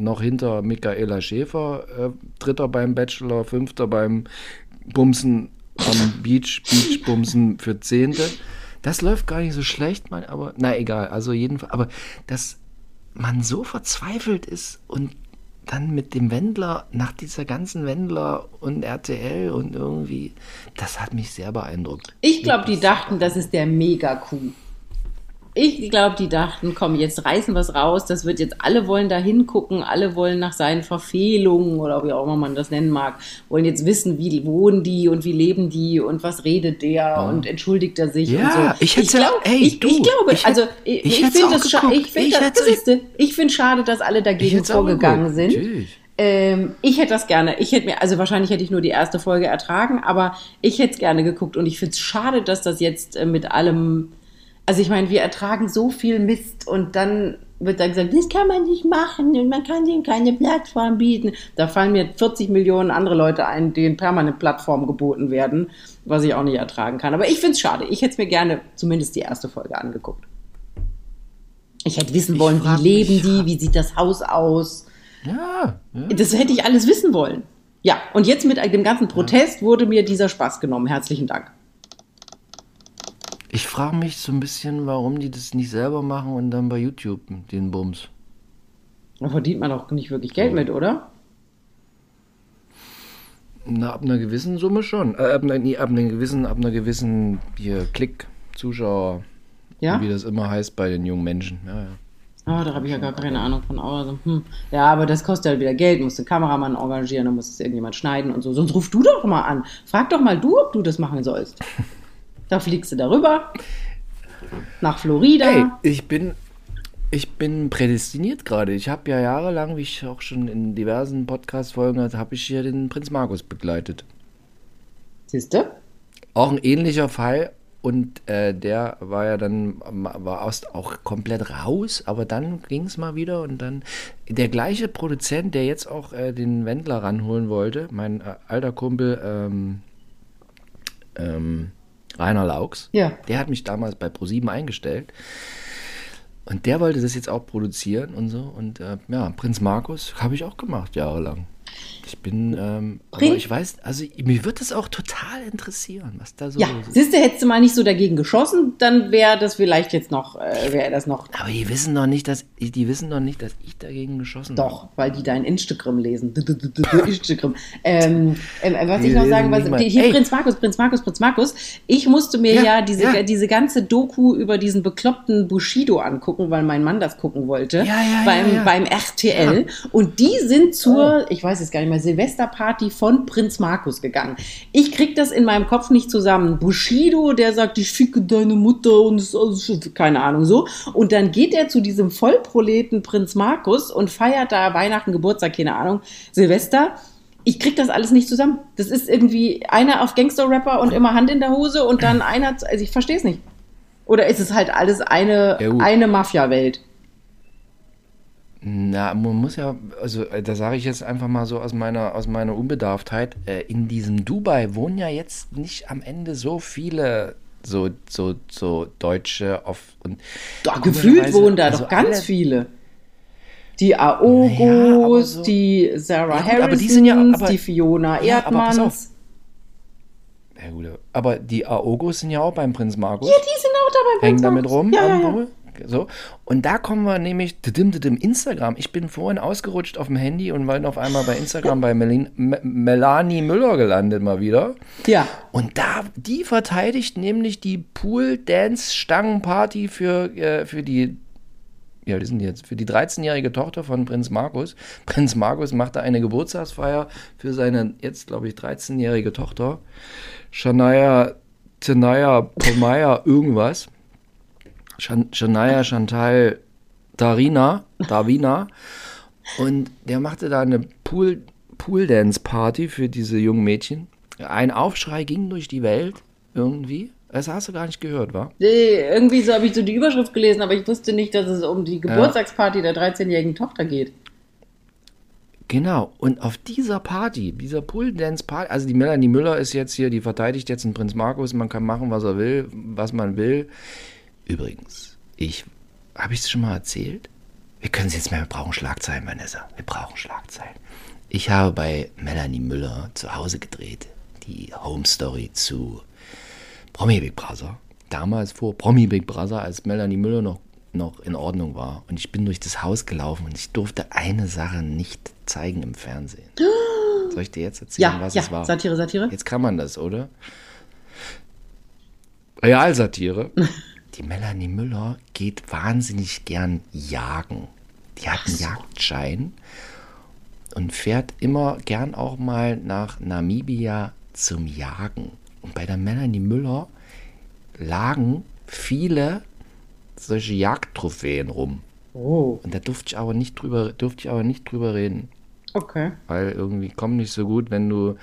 noch hinter Michaela Schäfer, äh, dritter beim Bachelor, fünfter beim Bumsen am Beach, Beach-Bumsen für Zehnte. Das läuft gar nicht so schlecht, man, aber na egal, also jedenfalls, aber dass man so verzweifelt ist und dann mit dem Wendler, nach dieser ganzen Wendler und RTL und irgendwie, das hat mich sehr beeindruckt. Ich glaube, die dachten, das ist der Mega-Coup. Ich glaube, die dachten, komm, jetzt reißen wir es raus. Das wird jetzt, alle wollen da hingucken, alle wollen nach seinen Verfehlungen oder wie auch immer man das nennen mag, wollen jetzt wissen, wie wohnen die und wie leben die und was redet der und entschuldigt er sich Ja, und so. ich hätt's ja- glaub- ey, ich, du, ich glaube, ich also ich, ich ich finde das, scha- ich finde Ich das, das ich finde schade, dass alle dagegen vorgegangen sind. natürlich. Ähm, ich hätte das gerne. Ich hätte mir, also wahrscheinlich hätte ich nur die erste Folge ertragen, aber ich hätte es gerne geguckt und ich finde es schade, dass das jetzt äh, mit allem, also ich meine, wir ertragen so viel Mist und dann wird dann gesagt, das kann man nicht machen und man kann denen keine Plattform bieten. Da fallen mir 40 Millionen andere Leute ein, denen permanent Plattformen geboten werden, was ich auch nicht ertragen kann. Aber ich finde es schade. Ich hätte es mir gerne zumindest die erste Folge angeguckt. Ich hätte wissen wollen, wie leben mich, die, wie sieht das Haus aus. Ja, ja. Das hätte ich alles wissen wollen. Ja, und jetzt mit dem ganzen Protest wurde mir dieser Spaß genommen. Herzlichen Dank. Ich frage mich so ein bisschen, warum die das nicht selber machen und dann bei YouTube den Bums. Da verdient man doch nicht wirklich Geld mit, oder? Na, ab einer gewissen Summe schon. Äh, ab, einer, nee, ab einer gewissen, ab einer gewissen hier Klick, Zuschauer Ja? Wie das immer heißt bei den jungen Menschen. Ja, ja. Ah, da habe ich ja gar keine Ahnung von. Aber so, hm. Ja, aber das kostet halt wieder Geld. Musst du einen Kameramann engagieren, dann muss es irgendjemand schneiden und so. Sonst ruf du doch mal an. Frag doch mal du, ob du das machen sollst. [LAUGHS] Da fliegst du darüber. Nach Florida. Hey, ich bin, ich bin prädestiniert gerade. Ich habe ja jahrelang, wie ich auch schon in diversen Podcast-Folgen hatte, habe ich hier den Prinz Markus begleitet. Siehst du? Auch ein ähnlicher Fall. Und äh, der war ja dann, war aus, auch komplett raus, aber dann ging es mal wieder und dann der gleiche Produzent, der jetzt auch äh, den Wendler ranholen wollte, mein äh, alter Kumpel ähm, ähm, Rainer Laux, Ja. der hat mich damals bei ProSieben eingestellt. Und der wollte das jetzt auch produzieren und so. Und äh, ja, Prinz Markus habe ich auch gemacht, jahrelang. Ich bin, ähm, aber ich weiß, also mich würde das auch total interessieren, was da so Ja, ist. siehst du, hättest du mal nicht so dagegen geschossen, dann wäre das vielleicht jetzt noch, äh, wäre das noch Aber die wissen doch nicht, dass die wissen doch nicht, dass ich dagegen geschossen habe. Doch, weil die dein Instagram lesen. Instagram. Ähm, ähm, was Die ich noch sagen die- hier Ey. Prinz Markus, Prinz Markus, Prinz Markus. Ich musste mir ja, Ja, diese, ja. diese ganze Doku über diesen bekloppten Bushido angucken, weil mein Mann das gucken wollte. Ja, ja, beim, ja, ja. beim RTL. Und die sind zur, ich weiß jetzt gar nicht mehr, Silvesterparty von Prinz Markus gegangen. Ich krieg das in meinem Kopf nicht zusammen. Bushido, der sagt, ich ficke deine Mutter und keine Ahnung so. Und dann geht er zu diesem Vollproleten Prinz Markus und feiert da Weihnachten, Geburtstag, keine Ahnung, Silvester. Ich krieg das alles nicht zusammen. Das ist irgendwie einer auf Gangster-Rapper und immer Hand in der Hose und dann einer, also ich verstehe es nicht. Oder ist es halt alles eine, Ja, eine Mafia-Welt? Na, man muss ja, also äh, da sage ich jetzt einfach mal so aus meiner, aus meiner Unbedarftheit, äh, in diesem Dubai wohnen ja jetzt nicht am Ende so viele so, so, so Deutsche auf und Doch, gefühlt wohnen da also doch ganz alle- viele. Die Aogos, so- die Sarah Ja, aber die ja- aber- die Fiona Ja, Erdmanns. Ja, gut, aber die Aogos sind ja auch beim Prinz Markus. Ja, die sind auch dabei. hängen damit rum. Ja, ja, ja. So. Und da kommen wir nämlich Instagram. Ich bin vorhin ausgerutscht auf dem Handy und war auf einmal bei Instagram bei Melin, Me Melanie Müller gelandet mal wieder. ja. Und da, die verteidigt nämlich die Pool-Dance-Stangenparty für, äh, für die, ja, die sind jetzt, für die 13-jährige Tochter von Prinz Markus. Prinz Markus machte eine Geburtstagsfeier für seine jetzt, glaube ich, 13-jährige Tochter. Shania, Tenaya, Pomaya, irgendwas. Shan Shania, Chantal, Darina, Davina. Und der machte da eine Pool, Pool-Dance-Party für diese jungen Mädchen. Ein Aufschrei ging durch die Welt irgendwie. Das hast du gar nicht gehört, wa? Nee, irgendwie so habe ich so die Überschrift gelesen, aber ich wusste nicht, dass es um die Geburtstagsparty der 13-jährigen Tochter geht. Genau. Und auf dieser Party, dieser Pool-Dance-Party, also die Melanie Müller ist jetzt hier, die verteidigt jetzt den Prinz Markus. Man kann machen, was er will, was man will. Übrigens, ich, habe ich es schon mal erzählt? Wir können es jetzt mehr, wir brauchen Schlagzeilen, Vanessa. Wir brauchen Schlagzeilen. Ich habe bei Melanie Müller zu Hause gedreht, die Home Story zu Promi Big Brother. Damals vor Promi Big Brother, als Melanie Müller noch, noch in Ordnung war. Und ich bin durch das Haus gelaufen und ich durfte eine Sache nicht zeigen im Fernsehen. [GASPS] Soll ich dir jetzt erzählen, Ja, was ja, es war? Satire, Satire. Jetzt kann man das, oder? Realsatire. [LAUGHS] Die Melanie Müller geht wahnsinnig gern jagen. Die hat einen Jagdschein und fährt immer gern auch mal nach Namibia zum Jagen. Und bei der Melanie Müller lagen viele solche Jagdtrophäen rum. Oh, Und da durfte ich aber nicht drüber, durfte ich aber nicht drüber reden. okay. Weil irgendwie kommt nicht so gut, wenn du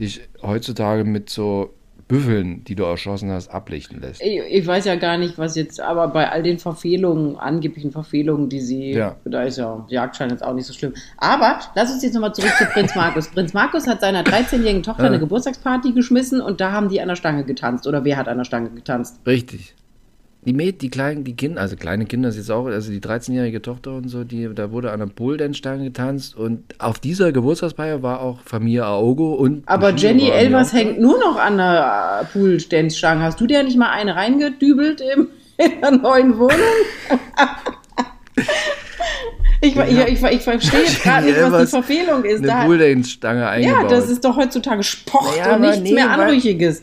dich heutzutage mit so Büffeln, die du erschossen hast, ablichten lässt. Ich, ich weiß ja gar nicht, was jetzt, aber bei all den Verfehlungen, angeblichen Verfehlungen, die sie, Ja. da ist ja Jagdschein jetzt auch nicht so schlimm. Aber lass uns jetzt nochmal zurück zu Prinz Markus. [LAUGHS] Prinz Markus hat seiner 13-jährigen Tochter eine Geburtstagsparty geschmissen und da haben die an der Stange getanzt. Oder wer hat an der Stange getanzt? Richtig. Die Mäd, die kleinen, die Kinder, also kleine Kinder ist jetzt auch, also die 13-jährige Tochter und so, die, da wurde an der Pole-Dance-Stange getanzt und auf dieser Geburtstagsfeier war auch Familie Aogo und. Aber Jenny Elvers hängt nur noch an der Pool-Dance-Stange. Hast du dir nicht mal eine reingedübelt im, [LAUGHS] in der neuen Wohnung? [LAUGHS] ich, ich, ich, ich verstehe jetzt gerade nicht, was die Verfehlung ist. Eine Da, Pole-Dance-Stange ja, eingebaut. das ist doch heutzutage Sport Naja, und nichts nee, mehr weil- Anrüchiges.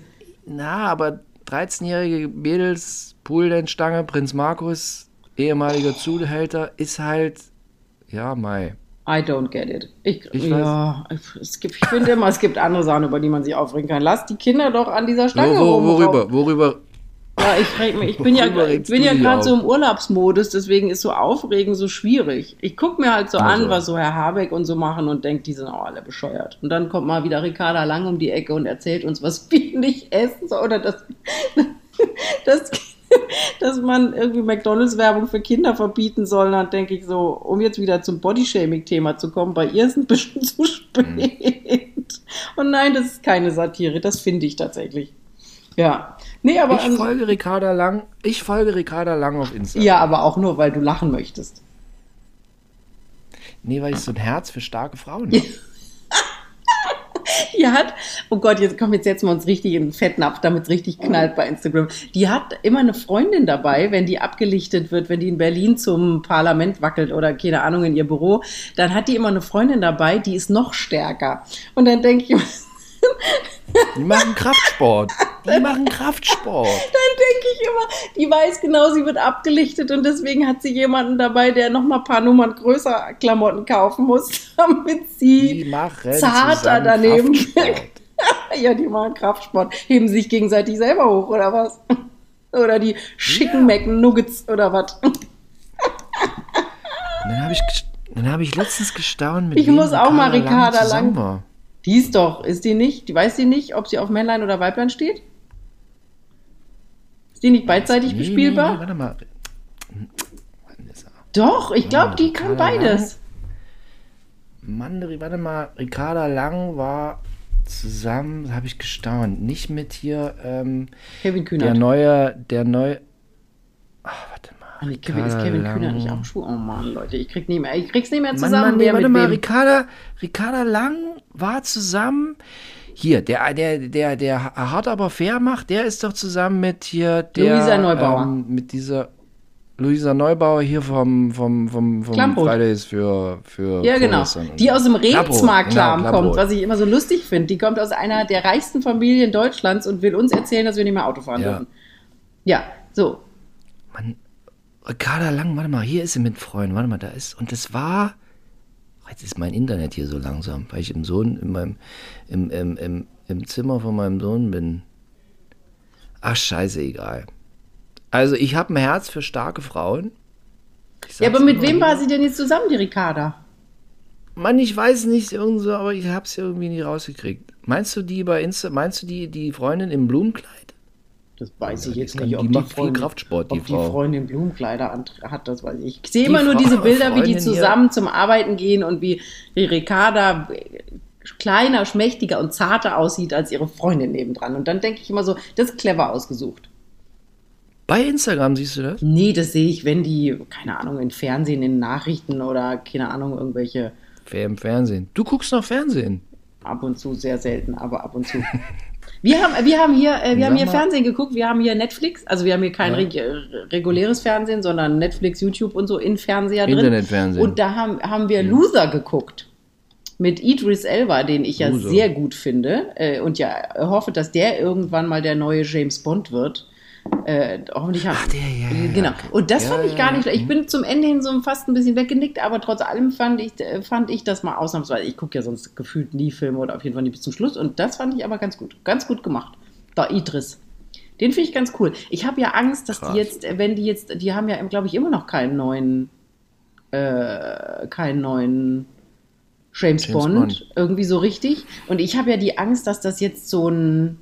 Na, aber 13-jährige Mädels, Poolendstange, Prinz Markus, ehemaliger Zuhälter, ist halt, ja, Mai. I don't get it. Ich, ich ja, es gibt, ich finde immer, es gibt andere Sachen, über die man sich aufregen kann. Lass die Kinder doch an dieser Stange wo, wo, Worüber? Worüber? Ja, ich, reg mich, ich bin ja, ich bin ja gerade so im Urlaubsmodus, deswegen ist so Aufregen so schwierig. Ich gucke mir halt so also. an, was so Herr Habeck und so machen und denke, die sind auch alle bescheuert. Und dann kommt mal wieder Ricarda Lang um die Ecke und erzählt uns, was [LAUGHS] wir nicht essen soll oder dass, [LAUGHS] dass, dass man irgendwie McDonalds-Werbung für Kinder verbieten soll. Dann denke ich so, um jetzt wieder zum Bodyshaming-Thema zu kommen, bei ihr ist ein bisschen [LAUGHS] zu spät. Mhm. Und nein, das ist keine Satire, das finde ich tatsächlich. Ja. Nee, aber ich folge Ricarda Lang. Ich folge Ricarda Lang auf Instagram. Ja, aber auch nur, weil du lachen möchtest. Nee, weil ich so ein Herz für starke Frauen habe. [LAUGHS] die hat, oh Gott, jetzt kommen jetzt jetzt mal uns richtig in den Fettnapf, damit es richtig knallt bei Instagram. Die hat immer eine Freundin dabei, wenn die abgelichtet wird, wenn die in Berlin zum Parlament wackelt oder keine Ahnung in ihr Büro, dann hat die immer eine Freundin dabei, die ist noch stärker. Und dann denke ich, [LAUGHS] die machen Kraftsport. Die machen Kraftsport. [LAUGHS] Dann denke ich immer, die weiß genau, sie wird abgelichtet und deswegen hat sie jemanden dabei, der noch mal ein paar Nummern größer Klamotten kaufen muss, [LAUGHS] damit sie zarter daneben wirkt. [LAUGHS] ja, die machen Kraftsport. Heben sich gegenseitig selber hoch, oder was? Oder die schicken ja. Nuggets oder was? dann habe ich, hab ich letztens gestaunt mit Ich muss auch mal Ricarda Lang. War. Die ist doch, ist die nicht? Die weiß sie nicht, ob sie auf Männlein oder Weiblein steht? Ist die nicht beidseitig nee, bespielbar? Nee, nee, warte mal. Doch, ich glaube, die kann beides. Mann, warte mal, Ricarda Lang war zusammen, habe ich gestaunt, nicht mit hier ähm, Kevin Kühnert. Der neue, der neue. Ach, warte Ach, Kevin, ist Kevin Kühner nicht auch schwul? Oh Mann, Leute, ich krieg nicht mehr, ich krieg's nicht mehr zusammen. Mann, Mann, nee, warte mal, Ricarda, Ricarda Lang war zusammen. Hier, der, der, der, der hart aber fair macht, der ist doch zusammen mit hier der. Luisa Neubauer. Ähm, mit dieser Luisa Neubauer hier vom, vom, vom, vom Fridays für, für. Ja, genau. Die aus dem Rebsmarkt-Klam genau, kommt, was ich immer so lustig finde. Die kommt aus einer der reichsten Familien Deutschlands und will uns erzählen, dass wir nicht mehr Auto fahren ja. dürfen. Ja, so. Mann, Ricarda Lang, warte mal, hier ist sie mit Freunden, warte mal, da ist. Und es war. Jetzt ist mein Internet hier so langsam, weil ich im Sohn, in meinem, im, im, im, im Zimmer von meinem Sohn bin. Ach, scheiße, egal. Also, ich habe ein Herz für starke Frauen. Ja, aber mit wem war sie denn jetzt zusammen, die Ricarda? Mann, ich weiß nicht, irgend so, aber ich habe es irgendwie nie rausgekriegt. Meinst du die bei Insta, meinst du die, die Freundin im Blumenkleid? Das weiß ja, ich jetzt nicht, ob die, die Freundin, Kraftsport, die, ob die Freundin Blumenkleider hat, das weiß ich. Ich sehe immer nur diese Bilder, wie die zusammen hier. zum Arbeiten gehen und wie Ricarda kleiner, schmächtiger und zarter aussieht als ihre Freundin nebendran. Und dann denke ich immer so, das ist clever ausgesucht. Bei Instagram siehst du das? Nee, das sehe ich, wenn die, keine Ahnung, in Fernsehen, in Nachrichten oder, keine Ahnung, irgendwelche. Wer im Fernsehen? Du guckst noch Fernsehen? Ab und zu, sehr selten, aber ab und zu. [LAUGHS] Wir haben, wir haben hier, äh, wir haben hier Fernsehen geguckt, wir haben hier Netflix, also wir haben hier kein ja. reg reguläres Fernsehen, sondern Netflix, YouTube und so in Fernseher drin. Internetfernsehen. Und da haben, haben wir Loser geguckt. Mit Idris Elba, den ich ja Loser. sehr gut finde äh, und ja hoffe, dass der irgendwann mal der neue James Bond wird. Äh, hoffentlich Ach, der, ja, ja. Genau. Und das ja, fand ich gar nicht. Ich bin zum Ende hin so fast ein bisschen weggenickt, aber trotz allem fand ich, äh, fand ich das mal ausnahmsweise. Ich gucke ja sonst gefühlt nie Filme oder auf jeden Fall nicht bis zum Schluss. Und das fand ich aber ganz gut. Ganz gut gemacht. Da Idris. Den finde ich ganz cool. Ich habe ja Angst, dass Krass. die jetzt, wenn die jetzt, die haben ja, glaube ich, immer noch keinen neuen, äh, keinen neuen James, James Bond, Bond, irgendwie so richtig. Und ich habe ja die Angst, dass das jetzt so ein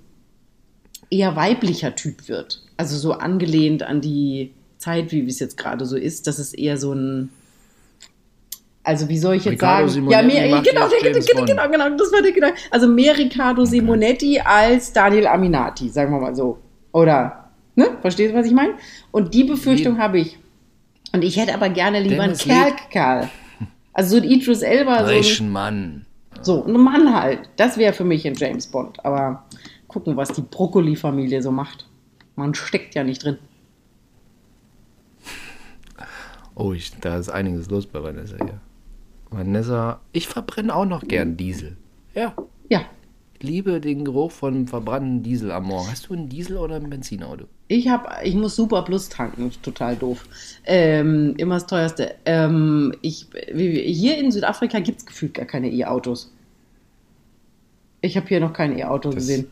eher weiblicher Typ wird. Also so angelehnt an die Zeit, wie es jetzt gerade so ist, dass es eher so ein also wie soll ich jetzt Riccardo sagen? Simonetti ja, mehr, genau, genau, genau, genau, das war der Gedanke. Also mehr Riccardo okay. Simonetti als Daniel Aminati, sagen wir mal so. Oder, ne? Verstehst du, was ich meine? Und die Befürchtung habe ich. Und ich hätte aber gerne lieber einen Kerl, Also so ein Idris Elba. So ein Mann. So, ein Mann halt. Das wäre für mich ein James Bond. Aber gucken, was die Brokkoli-Familie so macht. Man steckt ja nicht drin. Oh, ich, da ist einiges los bei Vanessa hier. Vanessa, ich verbrenne auch noch gern Diesel. Ja. Ja. liebe den Geruch von verbrannten Diesel am Morgen. Hast du einen Diesel oder ein Benzinauto? Ich habe, ich muss Super Plus tanken, total doof. Ähm, immer das teuerste. Ähm, ich, hier in Südafrika gibt es gefühlt gar keine E-Autos. Ich habe hier noch kein E-Auto gesehen.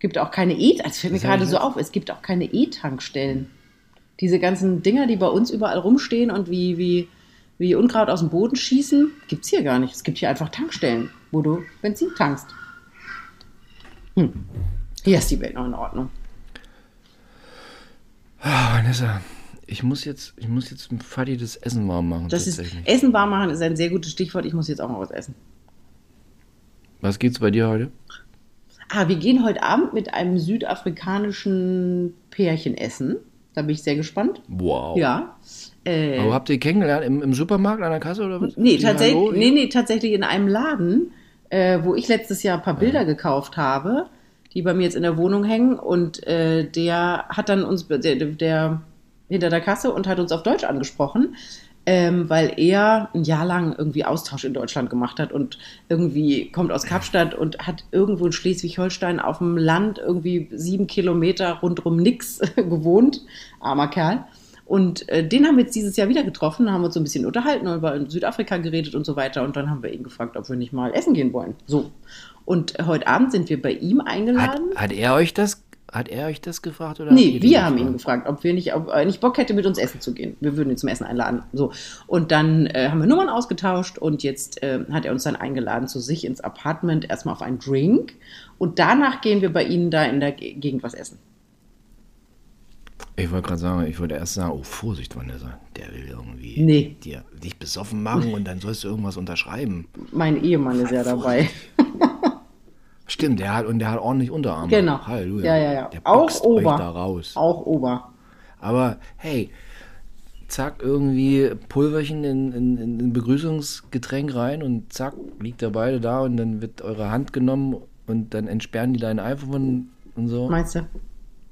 Gibt auch keine E, das fällt mir gerade so auf, es gibt auch keine E-Tankstellen. Diese ganzen Dinger, die bei uns überall rumstehen und wie, wie, wie Unkraut aus dem Boden schießen, gibt es hier gar nicht. Es gibt hier einfach Tankstellen, wo du Benzin tankst. Hm. Hier ist die Welt noch in Ordnung. Ah, Vanessa, ich muss jetzt, ich muss jetzt mit Fadi das Essen warm machen. Das ist. Essen warm machen ist ein sehr gutes Stichwort. Ich muss jetzt auch mal was essen. Was geht's bei dir heute? Ah, wir gehen heute Abend mit einem südafrikanischen Pärchen essen. Da bin ich sehr gespannt. Wow. Ja. Äh, Aber habt ihr kennengelernt im, im Supermarkt an der Kasse oder was? nee, tatsächlich, Hallo? nee, nee, tatsächlich in einem Laden, äh, wo ich letztes Jahr ein paar Bilder gekauft habe, die bei mir jetzt in der Wohnung hängen. Und äh, der hat dann uns, der, der hinter der Kasse und hat uns auf Deutsch angesprochen. Ähm, weil er ein Jahr lang irgendwie Austausch in Deutschland gemacht hat und irgendwie kommt aus Kapstadt und hat irgendwo in Schleswig-Holstein auf dem Land irgendwie sieben Kilometer rundrum nix [LAUGHS] gewohnt. Armer Kerl. Und äh, den haben wir jetzt dieses Jahr wieder getroffen, haben uns so ein bisschen unterhalten und über Südafrika geredet und so weiter. Und dann haben wir ihn gefragt, ob wir nicht mal essen gehen wollen. So. Und heute Abend sind wir bei ihm Hat, eingeladen. hat er euch das, hat er euch das gefragt oder? Nee, wir haben ihn gefragt, ob wir nicht, ob er nicht Bock hätte, mit uns essen zu gehen. Wir würden ihn zum Essen einladen. So. Und dann äh, haben wir Nummern ausgetauscht und jetzt äh, hat er uns dann eingeladen zu sich ins Apartment, erstmal auf einen Drink. Und danach gehen wir bei ihnen da in der Ge- Gegend was essen. Ich wollte gerade sagen, ich wollte erst sagen, oh Vorsicht, Vanessa, der will irgendwie Nee. dir, dich besoffen machen und dann sollst du irgendwas unterschreiben. Mein Ehemann ist ja dabei. [LAUGHS] Stimmt, der hat und der hat ordentlich Unterarme. Genau. Halleluja. Ja, ja, ja. Der Auch Ober. da raus. Auch Ober. Aber hey, zack, irgendwie Pulverchen in, in, in ein Begrüßungsgetränk rein und zack, liegt ihr beide da und dann wird eure Hand genommen und dann entsperren die dein iPhone und so. Meinst du?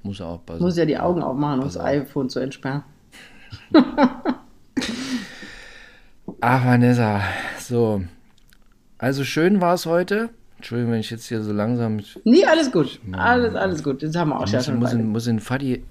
Muss er aufpassen. Muss ja die Augen aufmachen, um das iPhone zu entsperren. [LAUGHS] Ach, Vanessa, so. Also schön war es heute. Entschuldigung, wenn ich jetzt hier so langsam. Nee, alles gut. Alles, alles gut. Das haben wir auch ja muss, schon. muss, in, muss in Fadi.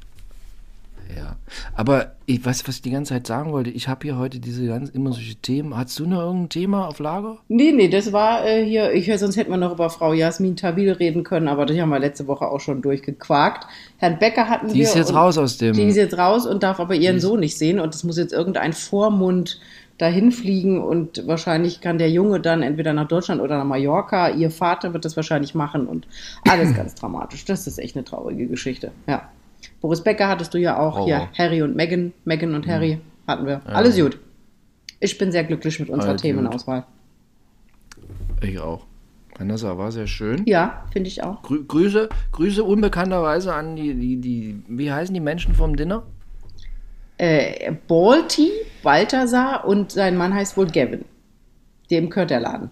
Ja. Aber ich weiß, was ich die ganze Zeit sagen wollte. Ich habe hier heute diese ganz immer solche Themen. Hast du noch irgendein Thema auf Lager? Nee, nee, das war äh, hier, ich, sonst hätten wir noch über Frau Jasmin Tawil reden können, aber die haben wir letzte Woche auch schon durchgequakt. Herrn Becker hatten Die wir. ist jetzt raus aus dem. Die ist jetzt raus und darf aber ihren Sohn nicht sehen und es muss jetzt irgendein Vormund dahin fliegen und wahrscheinlich kann der Junge dann entweder nach Deutschland oder nach Mallorca. Ihr Vater wird das wahrscheinlich machen und alles ganz [CLEARS THROAT] dramatisch. Das ist echt eine traurige Geschichte. Ja. Boris Becker hattest du ja auch. Horror. Hier Harry und Meghan, Meghan und Harry hatten wir. Alles gut. Ich bin sehr glücklich mit unserer Alles Themenauswahl. Ich auch. Vanessa, war sehr schön. Ja, finde ich auch. Grü Grüße, Grüße unbekannterweise an die, die, die, wie heißen die Menschen vom Dinner? Äh, Balti, Balthasar und sein Mann heißt wohl Gavin. Dem gehört der Laden.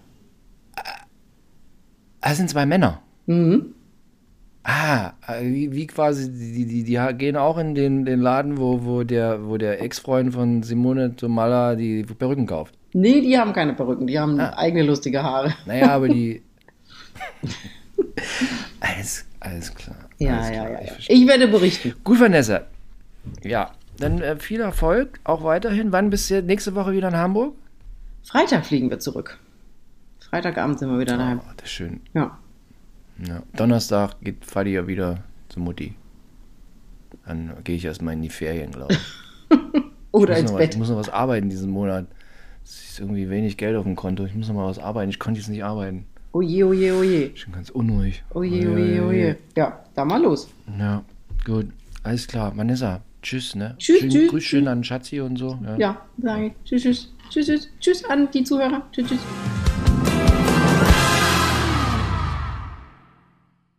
Das sind zwei Männer. Mhm. Ah, wie, wie quasi, die, die, die gehen auch in den, den Laden, wo, wo der, wo der Ex-Freund von Simone Tomalla die Perücken kauft. Nee, die haben keine Perücken, die haben Ah. eigene lustige Haare. Naja, aber die. [LAUGHS] alles, alles klar. Ja, alles ja, klar, ja. ich ja. verstehe. Ich werde berichten. Gut, Vanessa. Ja, dann äh, viel Erfolg auch weiterhin. Wann bist du nächste Woche wieder in Hamburg? Freitag fliegen wir zurück. Freitagabend sind wir wieder daheim. Oh, das ist schön. Ja. Ja. Donnerstag geht Fadi ja wieder zu Mutti. Dann gehe ich erstmal in die Ferien, glaube ich. [LAUGHS] Oder ich, ins muss noch was, ich Bett. muss noch was arbeiten diesen Monat. Es ist irgendwie wenig Geld auf dem Konto. Ich muss noch mal was arbeiten. Ich konnte jetzt nicht arbeiten. Oje, oje, oje. Ich bin ganz unruhig. Oje, oje, oje. Ja, da mal los. Ja, gut. Alles klar. Vanessa, tschüss, ne? Tschüss, schön, tschüss, Grüß schön an Schatzi und so. Ja. Ja, sage ich. Tschüss, tschüss. Tschüss, tschüss. Tschüss an die Zuhörer. Tschüss, tschüss.